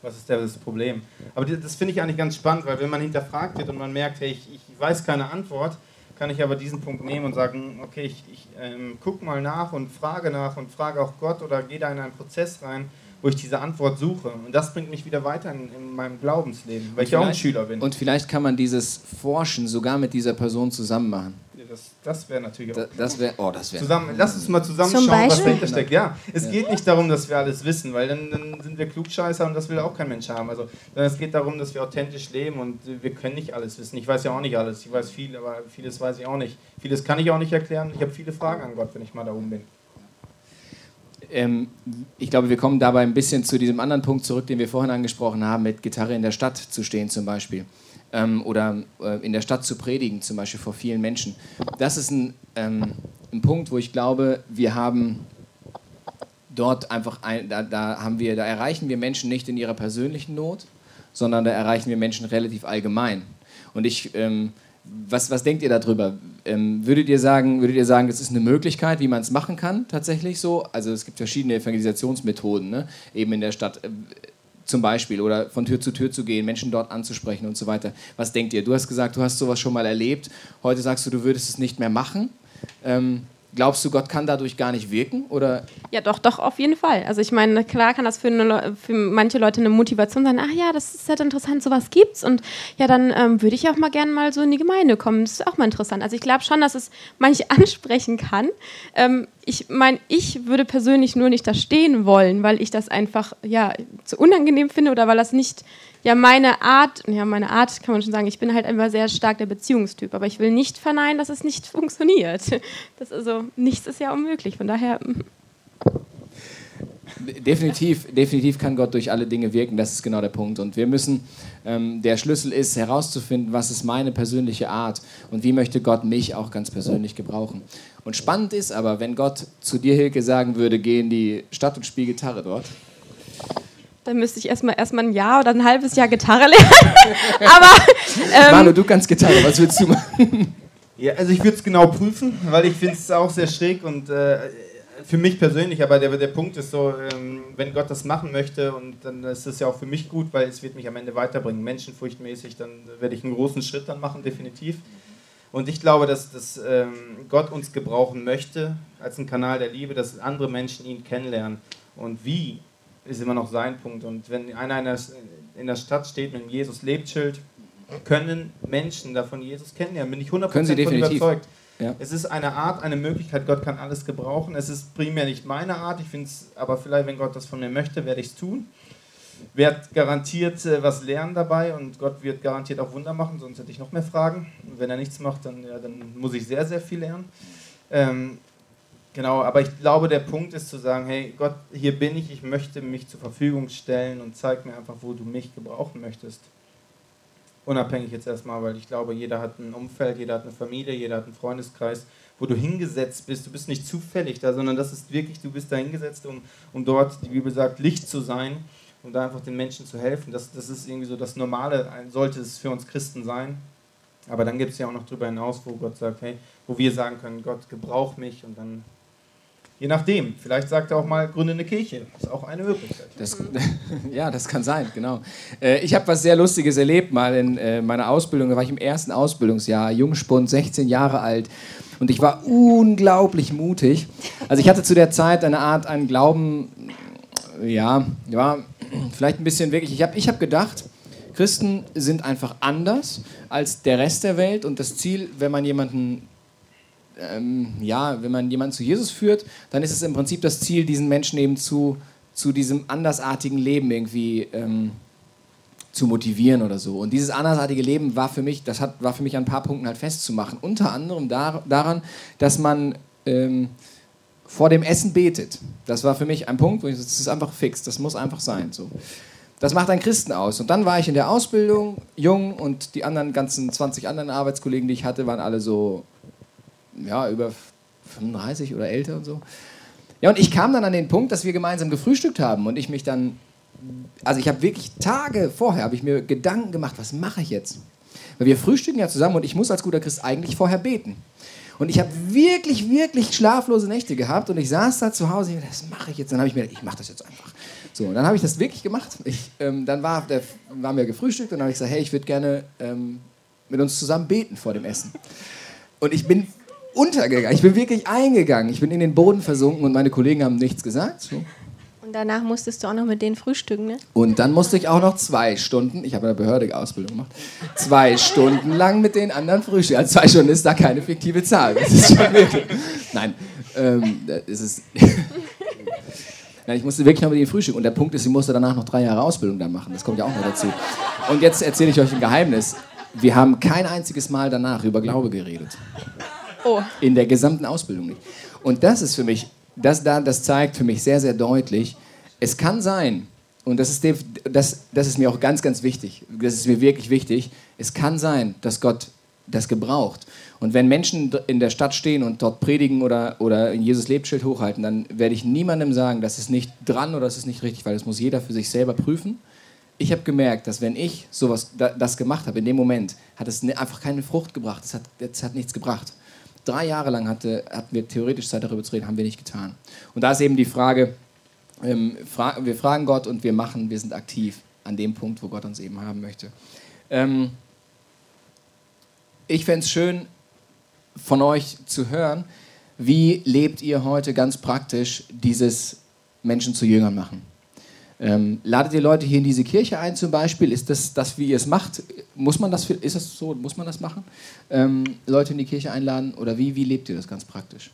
was ist das Problem? Aber das finde ich eigentlich ganz spannend, weil wenn man hinterfragt wird und man merkt, hey, ich, ich weiß keine Antwort, kann ich aber diesen Punkt nehmen und sagen, okay, ich, ich ähm, gucke mal nach und frage nach und frage auch Gott oder gehe da in einen Prozess rein, wo ich diese Antwort suche. Und das bringt mich wieder weiter in, in meinem Glaubensleben, weil ich auch ein Schüler bin. Und vielleicht kann man dieses Forschen sogar mit dieser Person zusammen machen das, das wäre natürlich auch. das wäre, oh, das wäre. Zusammen, lass uns mal zusammen schauen, was dahinter steckt. Ja, es ja. geht nicht darum, dass wir alles wissen, weil dann, dann, sind wir Klugscheißer und das will auch kein Mensch haben. Also, es geht darum, dass wir authentisch leben und wir können nicht alles wissen. Ich weiß ja auch nicht alles. Ich weiß viel, aber vieles weiß ich auch nicht. Vieles kann ich auch nicht erklären. Ich habe viele Fragen an Gott, wenn ich mal da oben bin. Ähm, ich glaube, wir kommen dabei ein bisschen zu diesem anderen Punkt zurück, den wir vorhin angesprochen haben, mit Gitarre in der Stadt zu stehen zum Beispiel ähm, oder äh, in der Stadt zu predigen, zum Beispiel vor vielen Menschen. Das ist ein, ähm, ein Punkt, wo ich glaube, wir haben dort einfach, ein, da, da, haben wir, da erreichen wir Menschen nicht in ihrer persönlichen Not, sondern da erreichen wir Menschen relativ allgemein. Und ich, ähm, was, was denkt ihr darüber? Ähm, würdet, ihr sagen, würdet ihr sagen, das ist eine Möglichkeit, wie man es machen kann, tatsächlich so? Also es gibt verschiedene Evangelisationsmethoden, ne? eben in der Stadt zum Beispiel oder von Tür zu Tür zu gehen, Menschen dort anzusprechen und so weiter. Was denkt ihr? Du hast gesagt, du hast sowas schon mal erlebt. Heute sagst du, du würdest es nicht mehr machen. Ähm, Glaubst du, Gott kann dadurch gar nicht wirken? Oder? Ja, doch, doch, auf jeden Fall. Also ich meine, klar kann das für, eine, für manche Leute eine Motivation sein, ach ja, das ist halt interessant, sowas gibt's und ja, dann ähm, würde ich auch mal gerne mal so in die Gemeinde kommen. Das ist auch mal interessant. Also ich glaube schon, dass es manche ansprechen kann. Ähm, ich meine, ich würde persönlich nur nicht da stehen wollen, weil ich das einfach ja zu unangenehm finde oder weil das nicht ja, meine Art, ja, meine Art kann man schon sagen, ich bin halt einfach sehr stark der Beziehungstyp, aber ich will nicht verneinen, dass es nicht funktioniert. Das also, nichts ist ja unmöglich, von daher. Definitiv, definitiv kann Gott durch alle Dinge wirken, das ist genau der Punkt. Und wir müssen, ähm, der Schlüssel ist herauszufinden, was ist meine persönliche Art und wie möchte Gott mich auch ganz persönlich gebrauchen. Und spannend ist aber, wenn Gott zu dir, Hilke, sagen würde, geh in die Stadt und spiel Gitarre dort, dann müsste ich erstmal erstmal ein Jahr oder ein halbes Jahr Gitarre lernen. Aber ähm, Manu, du kannst Gitarre, was willst du machen? Ja, also ich würde es genau prüfen, weil ich finde es auch sehr schräg und äh, für mich persönlich, aber der, der Punkt ist so, ähm, wenn Gott das machen möchte und dann ist es ja auch für mich gut, weil es wird mich am Ende weiterbringen, menschenfurchtmäßig, dann werde ich einen großen Schritt dann machen, definitiv. Und ich glaube, dass, dass ähm, Gott uns gebrauchen möchte als ein Kanal der Liebe, dass andere Menschen ihn kennenlernen. Und wie ist immer noch sein Punkt. Und wenn einer in der, in der Stadt steht mit einem Jesus lebt Schild, können Menschen davon Jesus kennenlernen. Bin ich 100% davon überzeugt. Ja. Es ist eine Art, eine Möglichkeit, Gott kann alles gebrauchen. Es ist primär nicht meine Art, ich finde es, aber vielleicht, wenn Gott das von mir möchte, werde ich es tun. Werde garantiert äh, was lernen dabei und Gott wird garantiert auch Wunder machen, sonst hätte ich noch mehr Fragen. Und wenn er nichts macht, dann, ja, dann muss ich sehr, sehr viel lernen. Ähm, Genau, aber ich glaube, der Punkt ist zu sagen, hey Gott, hier bin ich, ich möchte mich zur Verfügung stellen und zeig mir einfach, wo du mich gebrauchen möchtest. Unabhängig jetzt erstmal, weil ich glaube, jeder hat ein Umfeld, jeder hat eine Familie, jeder hat einen Freundeskreis, wo du hingesetzt bist. Du bist nicht zufällig da, sondern das ist wirklich, du bist da hingesetzt, um, um dort, die Bibel sagt, Licht zu sein, um da einfach den Menschen zu helfen. Das, das ist irgendwie so das Normale, sollte es für uns Christen sein. Aber dann gibt es ja auch noch darüber hinaus, wo Gott sagt, hey, wo wir sagen können, Gott, gebrauch mich und dann Je nachdem. Vielleicht sagt er auch mal, gründe eine Kirche. Das ist auch eine Möglichkeit. Das, ja, das kann sein, genau. Äh, ich habe was sehr Lustiges erlebt mal in äh, meiner Ausbildung. Da war ich im ersten Ausbildungsjahr, Jungspund, 16 Jahre alt. Und ich war unglaublich mutig. Also ich hatte zu der Zeit eine Art, einen Glauben, ja, ja, vielleicht ein bisschen wirklich. Ich habe ich hab gedacht, Christen sind einfach anders als der Rest der Welt. Und das Ziel, wenn man jemanden ähm, ja, wenn man jemanden zu Jesus führt, dann ist es im Prinzip das Ziel, diesen Menschen eben zu, zu diesem andersartigen Leben irgendwie ähm, zu motivieren oder so. Und dieses andersartige Leben war für mich, das hat, war für mich an ein paar Punkten halt festzumachen. Unter anderem dar, daran, dass man ähm, vor dem Essen betet. Das war für mich ein Punkt, wo ich, das ist einfach fix, das muss einfach sein. So. Das macht einen Christen aus. Und dann war ich in der Ausbildung, jung, und die anderen ganzen 20 anderen Arbeitskollegen, die ich hatte, waren alle so ja, über 35 oder älter und so. Ja, und ich kam dann an den Punkt, dass wir gemeinsam gefrühstückt haben und ich mich dann, also ich habe wirklich Tage vorher, habe ich mir Gedanken gemacht, was mache ich jetzt? Weil wir frühstücken ja zusammen und ich muss als guter Christ eigentlich vorher beten. Und ich habe wirklich, wirklich schlaflose Nächte gehabt und ich saß da zu Hause und das mache ich jetzt. Dann habe ich mir ich mache das jetzt einfach. So, und dann habe ich das wirklich gemacht. Ich, ähm, dann war, der, waren wir gefrühstückt und dann habe ich gesagt, hey, ich würde gerne ähm, mit uns zusammen beten vor dem Essen. Und ich bin untergegangen. Ich bin wirklich eingegangen. Ich bin in den Boden versunken und meine Kollegen haben nichts gesagt. So. Und danach musstest du auch noch mit denen frühstücken, ne? Und dann musste ich auch noch zwei Stunden, ich habe in der Behörde Ausbildung gemacht, zwei Stunden lang mit den anderen frühstücken. Also zwei Stunden ist da keine fiktive Zahl. Das ist schon wirklich. Nein, ähm, ist es. Nein, ich musste wirklich noch mit ihnen frühstücken. Und der Punkt ist, ich musste danach noch drei Jahre Ausbildung dann machen. Das kommt ja auch noch dazu. Und jetzt erzähle ich euch ein Geheimnis. Wir haben kein einziges Mal danach über Glaube geredet. Oh. In der gesamten Ausbildung nicht. Und das ist für mich, das, das zeigt für mich sehr, sehr deutlich, es kann sein, und das ist, das, das ist mir auch ganz, ganz wichtig, das ist mir wirklich wichtig, es kann sein, dass Gott das gebraucht. Und wenn Menschen in der Stadt stehen und dort predigen oder, oder in Jesus Lebensschild hochhalten, dann werde ich niemandem sagen, das ist nicht dran oder das ist nicht richtig, weil das muss jeder für sich selber prüfen. Ich habe gemerkt, dass wenn ich sowas das gemacht habe, in dem Moment, hat es ne, einfach keine Frucht gebracht. Es hat, es hat nichts gebracht drei Jahre lang hatte, hatten wir theoretisch Zeit darüber zu reden, haben wir nicht getan. Und da ist eben die Frage, ähm, fra wir fragen Gott und wir machen, wir sind aktiv an dem Punkt, wo Gott uns eben haben möchte. Ähm, ich fände es schön, von euch zu hören, wie lebt ihr heute ganz praktisch dieses Menschen zu Jüngern machen? Ähm, ladet ihr Leute hier in diese Kirche ein zum Beispiel? Ist das das, wie ihr es macht? Muss man das, ist das so, muss man das machen? Ähm, Leute in die Kirche einladen? Oder wie, wie lebt ihr das ganz praktisch?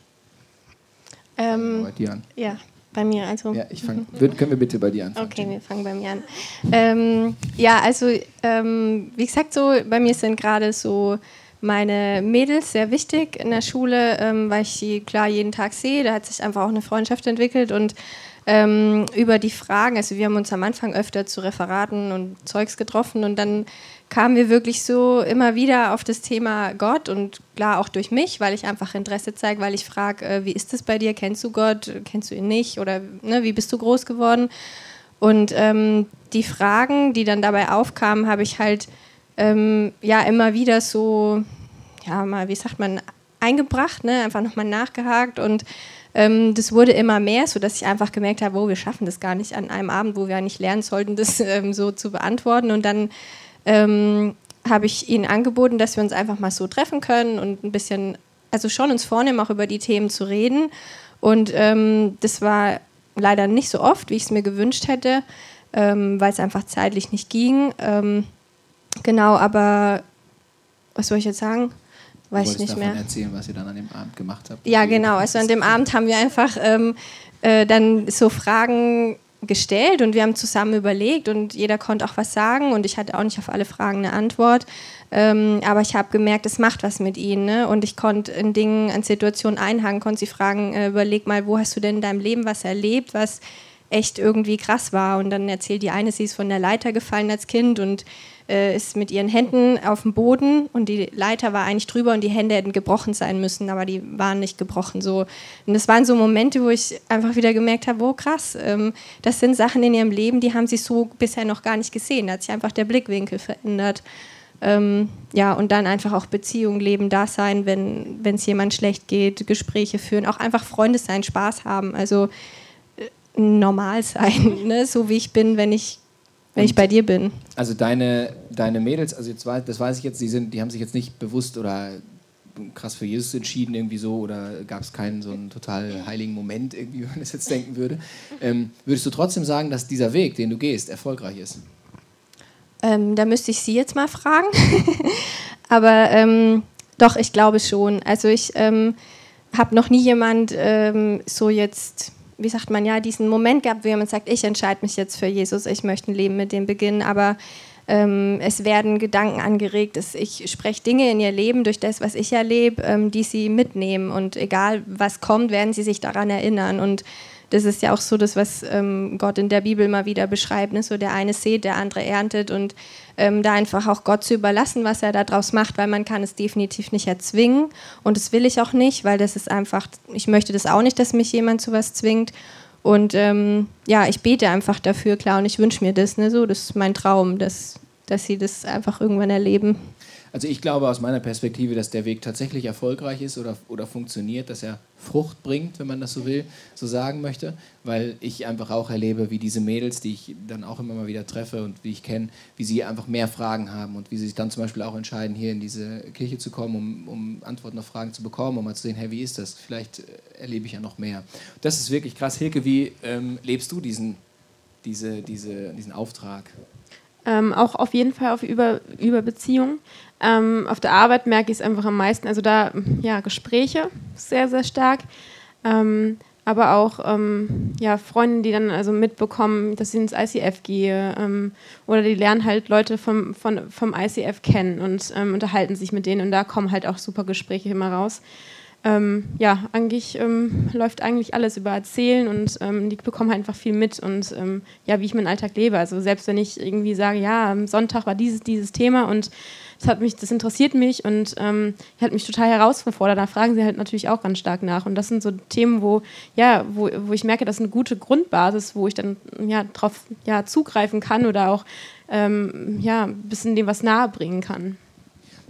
Ähm, bei dir an. Ja, bei mir. Also. Ja, ich fang, können wir bitte bei dir anfangen? Okay, wir fangen bei mir an. Ähm, ja, also ähm, wie gesagt, so bei mir sind gerade so meine Mädels sehr wichtig in der Schule, ähm, weil ich sie klar jeden Tag sehe. Da hat sich einfach auch eine Freundschaft entwickelt und ähm, über die Fragen. Also wir haben uns am Anfang öfter zu Referaten und Zeugs getroffen und dann kamen wir wirklich so immer wieder auf das Thema Gott und klar auch durch mich, weil ich einfach Interesse zeige, weil ich frage, äh, wie ist es bei dir? Kennst du Gott? Kennst du ihn nicht? Oder ne, wie bist du groß geworden? Und ähm, die Fragen, die dann dabei aufkamen, habe ich halt ähm, ja immer wieder so, ja mal, wie sagt man, eingebracht, ne? einfach nochmal nachgehakt und ähm, das wurde immer mehr, sodass ich einfach gemerkt habe, oh, wir schaffen das gar nicht an einem Abend, wo wir nicht lernen sollten, das ähm, so zu beantworten. Und dann ähm, habe ich ihnen angeboten, dass wir uns einfach mal so treffen können und ein bisschen, also schon uns vornehmen, auch über die Themen zu reden. Und ähm, das war leider nicht so oft, wie ich es mir gewünscht hätte, ähm, weil es einfach zeitlich nicht ging. Ähm, genau, aber was soll ich jetzt sagen? Weiß ich nicht mehr. erzählen, was ihr dann an dem Abend gemacht habt. Ja, genau. Also an dem Abend haben wir einfach ähm, äh, dann so Fragen gestellt und wir haben zusammen überlegt und jeder konnte auch was sagen und ich hatte auch nicht auf alle Fragen eine Antwort. Ähm, aber ich habe gemerkt, es macht was mit ihnen ne? und ich konnte in Dingen, an Situationen einhaken, konnte sie fragen, äh, überleg mal, wo hast du denn in deinem Leben was erlebt, was echt irgendwie krass war und dann erzählt die eine, sie ist von der Leiter gefallen als Kind und äh, ist mit ihren Händen auf dem Boden und die Leiter war eigentlich drüber und die Hände hätten gebrochen sein müssen, aber die waren nicht gebrochen. So. Und das waren so Momente, wo ich einfach wieder gemerkt habe, oh krass, ähm, das sind Sachen in ihrem Leben, die haben sie so bisher noch gar nicht gesehen. Da hat sich einfach der Blickwinkel verändert. Ähm, ja, und dann einfach auch Beziehungen leben, da sein, wenn es jemand schlecht geht, Gespräche führen, auch einfach Freunde sein, Spaß haben. Also äh, normal sein, ne? so wie ich bin, wenn ich wenn und ich bei dir bin. Also deine, deine Mädels, also jetzt das weiß ich jetzt, die, sind, die haben sich jetzt nicht bewusst oder krass für Jesus entschieden irgendwie so oder gab es keinen so einen total heiligen Moment irgendwie, wenn man das jetzt denken würde. Ähm, würdest du trotzdem sagen, dass dieser Weg, den du gehst, erfolgreich ist? Ähm, da müsste ich Sie jetzt mal fragen. Aber ähm, doch, ich glaube schon. Also ich ähm, habe noch nie jemand ähm, so jetzt wie sagt man ja, diesen Moment gehabt, wo jemand sagt, ich entscheide mich jetzt für Jesus, ich möchte ein Leben mit dem beginnen, aber ähm, es werden Gedanken angeregt, dass ich spreche Dinge in ihr Leben durch das, was ich erlebe, ähm, die sie mitnehmen und egal was kommt, werden sie sich daran erinnern und das ist ja auch so das, was ähm, Gott in der Bibel mal wieder beschreibt. Ne? So der eine sät, der andere erntet und ähm, da einfach auch Gott zu überlassen, was er daraus macht, weil man kann es definitiv nicht erzwingen und das will ich auch nicht, weil das ist einfach, ich möchte das auch nicht, dass mich jemand zu was zwingt und ähm, ja, ich bete einfach dafür, klar, und ich wünsche mir das, ne? so, das ist mein Traum, dass, dass sie das einfach irgendwann erleben. Also ich glaube aus meiner Perspektive, dass der Weg tatsächlich erfolgreich ist oder, oder funktioniert, dass er Frucht bringt, wenn man das so will, so sagen möchte, weil ich einfach auch erlebe, wie diese Mädels, die ich dann auch immer mal wieder treffe und wie ich kenne, wie sie einfach mehr Fragen haben und wie sie sich dann zum Beispiel auch entscheiden, hier in diese Kirche zu kommen, um, um Antworten auf Fragen zu bekommen, um mal zu sehen, hey, wie ist das? Vielleicht äh, erlebe ich ja noch mehr. Das ist wirklich krass. Hilke, wie ähm, lebst du diesen, diese, diese, diesen Auftrag? Ähm, auch auf jeden Fall auf über, über Beziehungen. Ähm, auf der Arbeit merke ich es einfach am meisten. Also da, ja, Gespräche sehr, sehr stark. Ähm, aber auch ähm, ja, Freunde, die dann also mitbekommen, dass ich ins ICF gehe. Ähm, oder die lernen halt Leute vom, von, vom ICF kennen und ähm, unterhalten sich mit denen. Und da kommen halt auch super Gespräche immer raus ähm, ja, eigentlich ähm, läuft eigentlich alles über Erzählen und ähm, die bekommen halt einfach viel mit und ähm, ja, wie ich meinen Alltag lebe. Also selbst wenn ich irgendwie sage, ja, am Sonntag war dieses, dieses Thema und das hat mich, das interessiert mich und ähm, hat mich total herausgefordert. Da fragen sie halt natürlich auch ganz stark nach. Und das sind so Themen, wo, ja, wo, wo ich merke, das ist eine gute Grundbasis, wo ich dann ja, drauf ja, zugreifen kann oder auch ähm, ja, ein bisschen dem was nahebringen kann.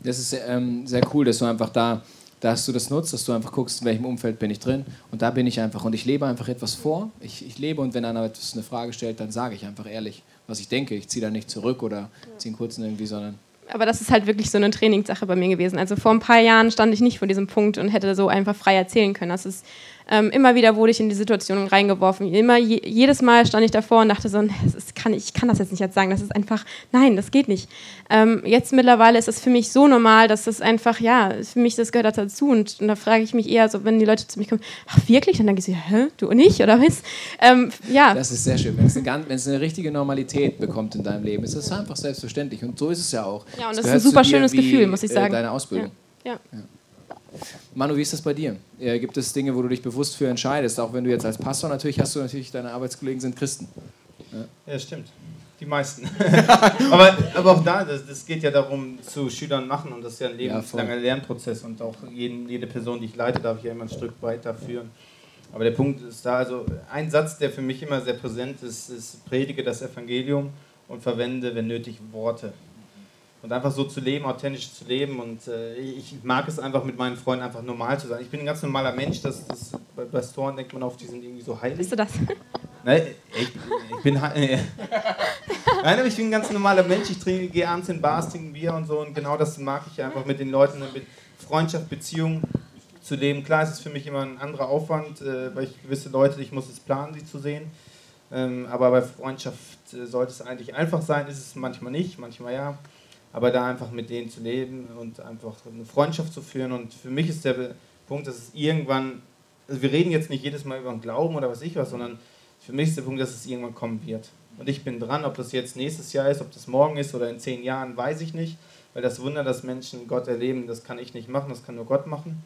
Das ist sehr cool, dass du einfach da dass du das nutzt, dass du einfach guckst, in welchem Umfeld bin ich drin. Und da bin ich einfach. Und ich lebe einfach etwas vor. Ich, ich lebe und wenn einer etwas eine Frage stellt, dann sage ich einfach ehrlich, was ich denke. Ich ziehe da nicht zurück oder ziehe einen kurzen irgendwie, sondern aber das ist halt wirklich so eine Trainingssache bei mir gewesen. Also vor ein paar Jahren stand ich nicht vor diesem Punkt und hätte so einfach frei erzählen können. Das ist ähm, immer wieder wurde ich in die Situation reingeworfen. Immer je, jedes Mal stand ich davor und dachte so, das kann, ich kann das jetzt nicht jetzt sagen. Das ist einfach, nein, das geht nicht. Ähm, jetzt mittlerweile ist es für mich so normal, dass das einfach, ja, für mich das gehört dazu. Und, und da frage ich mich eher so, wenn die Leute zu mir kommen, ach wirklich? Dann denke ich, hä, du nicht oder was? Ähm, ja. Das ist sehr schön. Wenn es, eine, wenn es eine richtige Normalität bekommt in deinem Leben, ist das einfach selbstverständlich. Und so ist es ja auch. Ja, und das, das ist ein super schönes Gefühl, muss ich sagen. Deine Ausbildung. ja. ja. ja. Manu, wie ist das bei dir? Äh, gibt es Dinge, wo du dich bewusst für entscheidest? Auch wenn du jetzt als Pastor natürlich hast, du natürlich deine Arbeitskollegen sind Christen. Ja, ja stimmt. Die meisten. aber, aber auch da, das, das, geht ja darum, zu Schülern machen und das ist ja ein lebenslanger ja, Lernprozess und auch jeden, jede Person, die ich leite, darf ich ja immer ein Stück weiterführen. Aber der Punkt ist da, also ein Satz, der für mich immer sehr präsent ist, ist, predige das Evangelium und verwende, wenn nötig, Worte und einfach so zu leben, authentisch zu leben. Und äh, ich mag es einfach mit meinen Freunden einfach normal zu sein. Ich bin ein ganz normaler Mensch. Das, das, bei Pastoren denkt man oft, die sind irgendwie so heilig. Bist du das? Nein, ich, ich bin äh, Nein, aber ich bin ein ganz normaler Mensch. Ich trinke, gehe abends in Bars, trinke Bier und so. Und genau das mag ich einfach mit den Leuten, mit Freundschaft, Beziehung zu leben. Klar ist es für mich immer ein anderer Aufwand, äh, weil ich gewisse Leute, ich muss es planen, sie zu sehen. Ähm, aber bei Freundschaft äh, sollte es eigentlich einfach sein, ist es manchmal nicht, manchmal ja. Aber da einfach mit denen zu leben und einfach eine Freundschaft zu führen. Und für mich ist der Punkt, dass es irgendwann, also wir reden jetzt nicht jedes Mal über den Glauben oder was ich was, sondern für mich ist der Punkt, dass es irgendwann kommen wird. Und ich bin dran, ob das jetzt nächstes Jahr ist, ob das morgen ist oder in zehn Jahren, weiß ich nicht. Weil das Wunder, dass Menschen Gott erleben, das kann ich nicht machen, das kann nur Gott machen.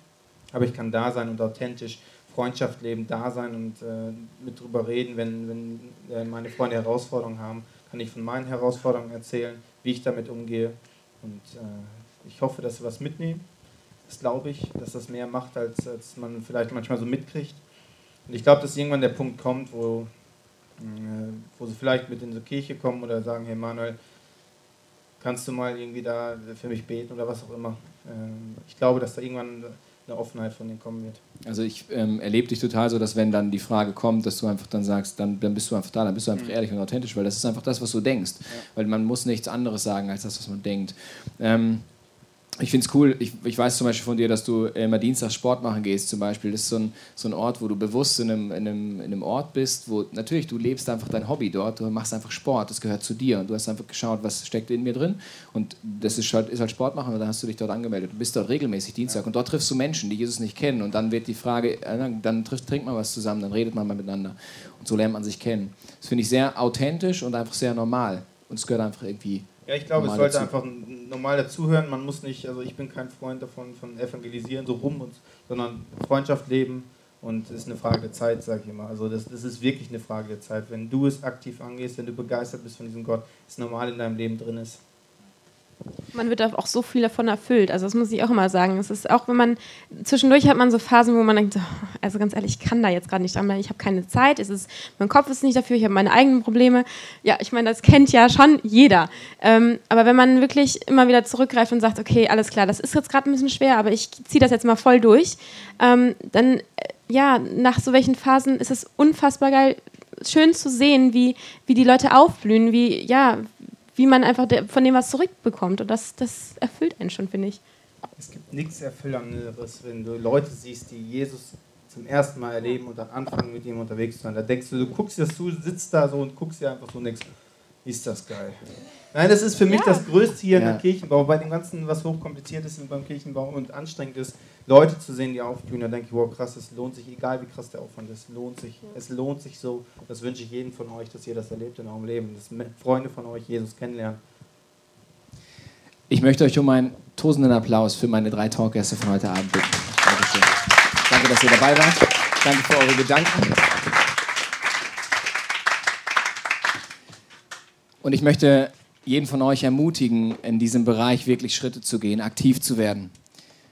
Aber ich kann da sein und authentisch Freundschaft leben, da sein und äh, mit drüber reden, wenn, wenn äh, meine Freunde Herausforderungen haben, kann ich von meinen Herausforderungen erzählen, wie ich damit umgehe. Und äh, ich hoffe, dass sie was mitnehmen. Das glaube ich, dass das mehr macht, als, als man vielleicht manchmal so mitkriegt. Und ich glaube, dass irgendwann der Punkt kommt, wo, äh, wo sie vielleicht mit in die Kirche kommen oder sagen, hey Manuel, kannst du mal irgendwie da für mich beten oder was auch immer. Ähm, ich glaube, dass da irgendwann eine Offenheit von denen kommen wird. Also ich ähm, erlebe dich total so, dass wenn dann die Frage kommt, dass du einfach dann sagst, dann, dann bist du einfach da, dann bist du einfach mhm. ehrlich und authentisch, weil das ist einfach das, was du denkst. Ja. Weil man muss nichts anderes sagen als das, was man denkt. Ähm, ich finde es cool, ich, ich, weiß zum Beispiel von dir, dass du immer Dienstag Sport machen gehst zum Beispiel. Das ist so ein, so ein Ort, wo du bewusst in einem, in, einem, in einem Ort bist, wo natürlich du lebst einfach dein Hobby dort, du machst einfach Sport, das gehört zu dir und du hast einfach geschaut, was steckt in mir drin und das ist halt, ist halt Sport machen und dann hast du dich dort angemeldet. Du bist dort regelmäßig Dienstag und dort triffst du Menschen, die Jesus nicht kennen und dann wird die Frage, äh, dann trifft, trinkt man was zusammen, dann redet man mal miteinander und so lernt man sich kennen. Das finde ich sehr authentisch und einfach sehr normal und es gehört einfach irgendwie ja, ich glaube, es sollte dazu. einfach normal dazuhören. Man muss nicht, also ich bin kein Freund davon, von Evangelisieren so rum, und, sondern Freundschaft leben und es ist eine Frage der Zeit, sage ich immer. Also das, das ist wirklich eine Frage der Zeit. Wenn du es aktiv angehst, wenn du begeistert bist von diesem Gott, es normal in deinem Leben drin ist. Man wird auch so viel davon erfüllt. Also das muss ich auch immer sagen. Es ist auch, wenn man zwischendurch hat man so Phasen, wo man denkt, also ganz ehrlich, ich kann da jetzt gerade nicht dran, ich habe keine Zeit, es ist, mein Kopf ist nicht dafür, ich habe meine eigenen Probleme. Ja, ich meine, das kennt ja schon jeder. Ähm, aber wenn man wirklich immer wieder zurückgreift und sagt, okay, alles klar, das ist jetzt gerade ein bisschen schwer, aber ich ziehe das jetzt mal voll durch, ähm, dann äh, ja, nach so welchen Phasen ist es unfassbar geil, schön zu sehen, wie, wie die Leute aufblühen, wie, ja, wie man einfach von dem was zurückbekommt. Und das, das erfüllt einen schon, finde ich. Es gibt nichts Erfüllenderes, wenn du Leute siehst, die Jesus zum ersten Mal erleben und dann anfangen mit ihm unterwegs zu sein. Da denkst du, du guckst dir das zu, sitzt da so und guckst dir einfach so denkst, ist das geil. Nein, das ist für mich ja. das Größte hier ja. in der Kirchenbau. Bei dem Ganzen, was hochkompliziert ist beim Kirchenbau und anstrengend ist, Leute zu sehen, die aufblühen, da denke ich, wow, krass, es lohnt sich, egal wie krass der Aufwand ist, lohnt sich. Es lohnt sich so. Das wünsche ich jedem von euch, dass ihr das erlebt in eurem Leben, dass Freunde von euch Jesus kennenlernen. Ich möchte euch um einen tosenden Applaus für meine drei Talkgäste von heute Abend bitten. Dankeschön. Danke, dass ihr dabei wart. Danke für eure Gedanken. Und ich möchte jeden von euch ermutigen, in diesem Bereich wirklich Schritte zu gehen, aktiv zu werden.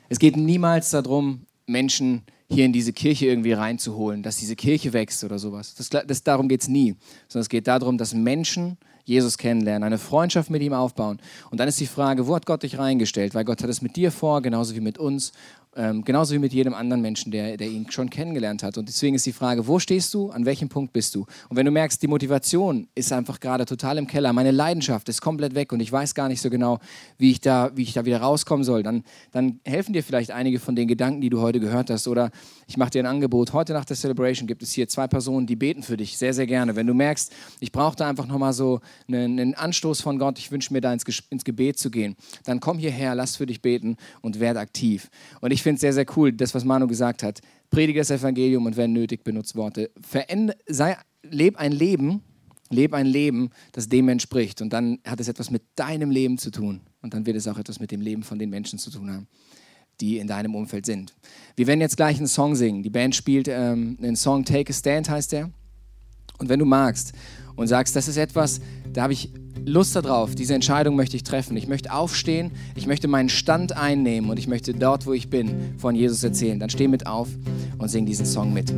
Es geht niemals darum, Menschen hier in diese Kirche irgendwie reinzuholen, dass diese Kirche wächst oder sowas. Das, das, darum geht es nie. Sondern es geht darum, dass Menschen Jesus kennenlernen, eine Freundschaft mit ihm aufbauen. Und dann ist die Frage, wo hat Gott dich reingestellt? Weil Gott hat es mit dir vor, genauso wie mit uns. Ähm, genauso wie mit jedem anderen Menschen, der, der ihn schon kennengelernt hat. Und deswegen ist die Frage, wo stehst du, an welchem Punkt bist du? Und wenn du merkst, die Motivation ist einfach gerade total im Keller, meine Leidenschaft ist komplett weg und ich weiß gar nicht so genau, wie ich da, wie ich da wieder rauskommen soll, dann, dann helfen dir vielleicht einige von den Gedanken, die du heute gehört hast. Oder ich mache dir ein Angebot. Heute nach der Celebration gibt es hier zwei Personen, die beten für dich sehr, sehr gerne. Wenn du merkst, ich brauche da einfach nochmal so einen, einen, Anstoß von Gott, ich wünsche mir da ins, ins Gebet zu gehen, dann komm hierher, lass für dich beten und werd aktiv. Und ich finde es sehr, sehr cool, das, was Manu gesagt hat. Predige das Evangelium und wenn nötig, benutzt Worte. Verende, sei, leb ein Leben, leb ein Leben, das dem entspricht. Und dann hat es etwas mit deinem Leben zu tun. Und dann wird es auch etwas mit dem Leben von den Menschen zu tun haben, die in deinem Umfeld sind. Wir werden jetzt gleich einen Song singen. Die Band spielt ähm, einen Song Take a Stand, heißt der. Und wenn du magst und sagst, das ist etwas, da habe ich Lust darauf, diese Entscheidung möchte ich treffen. Ich möchte aufstehen, ich möchte meinen Stand einnehmen und ich möchte dort, wo ich bin, von Jesus erzählen. Dann steh mit auf und sing diesen Song mit.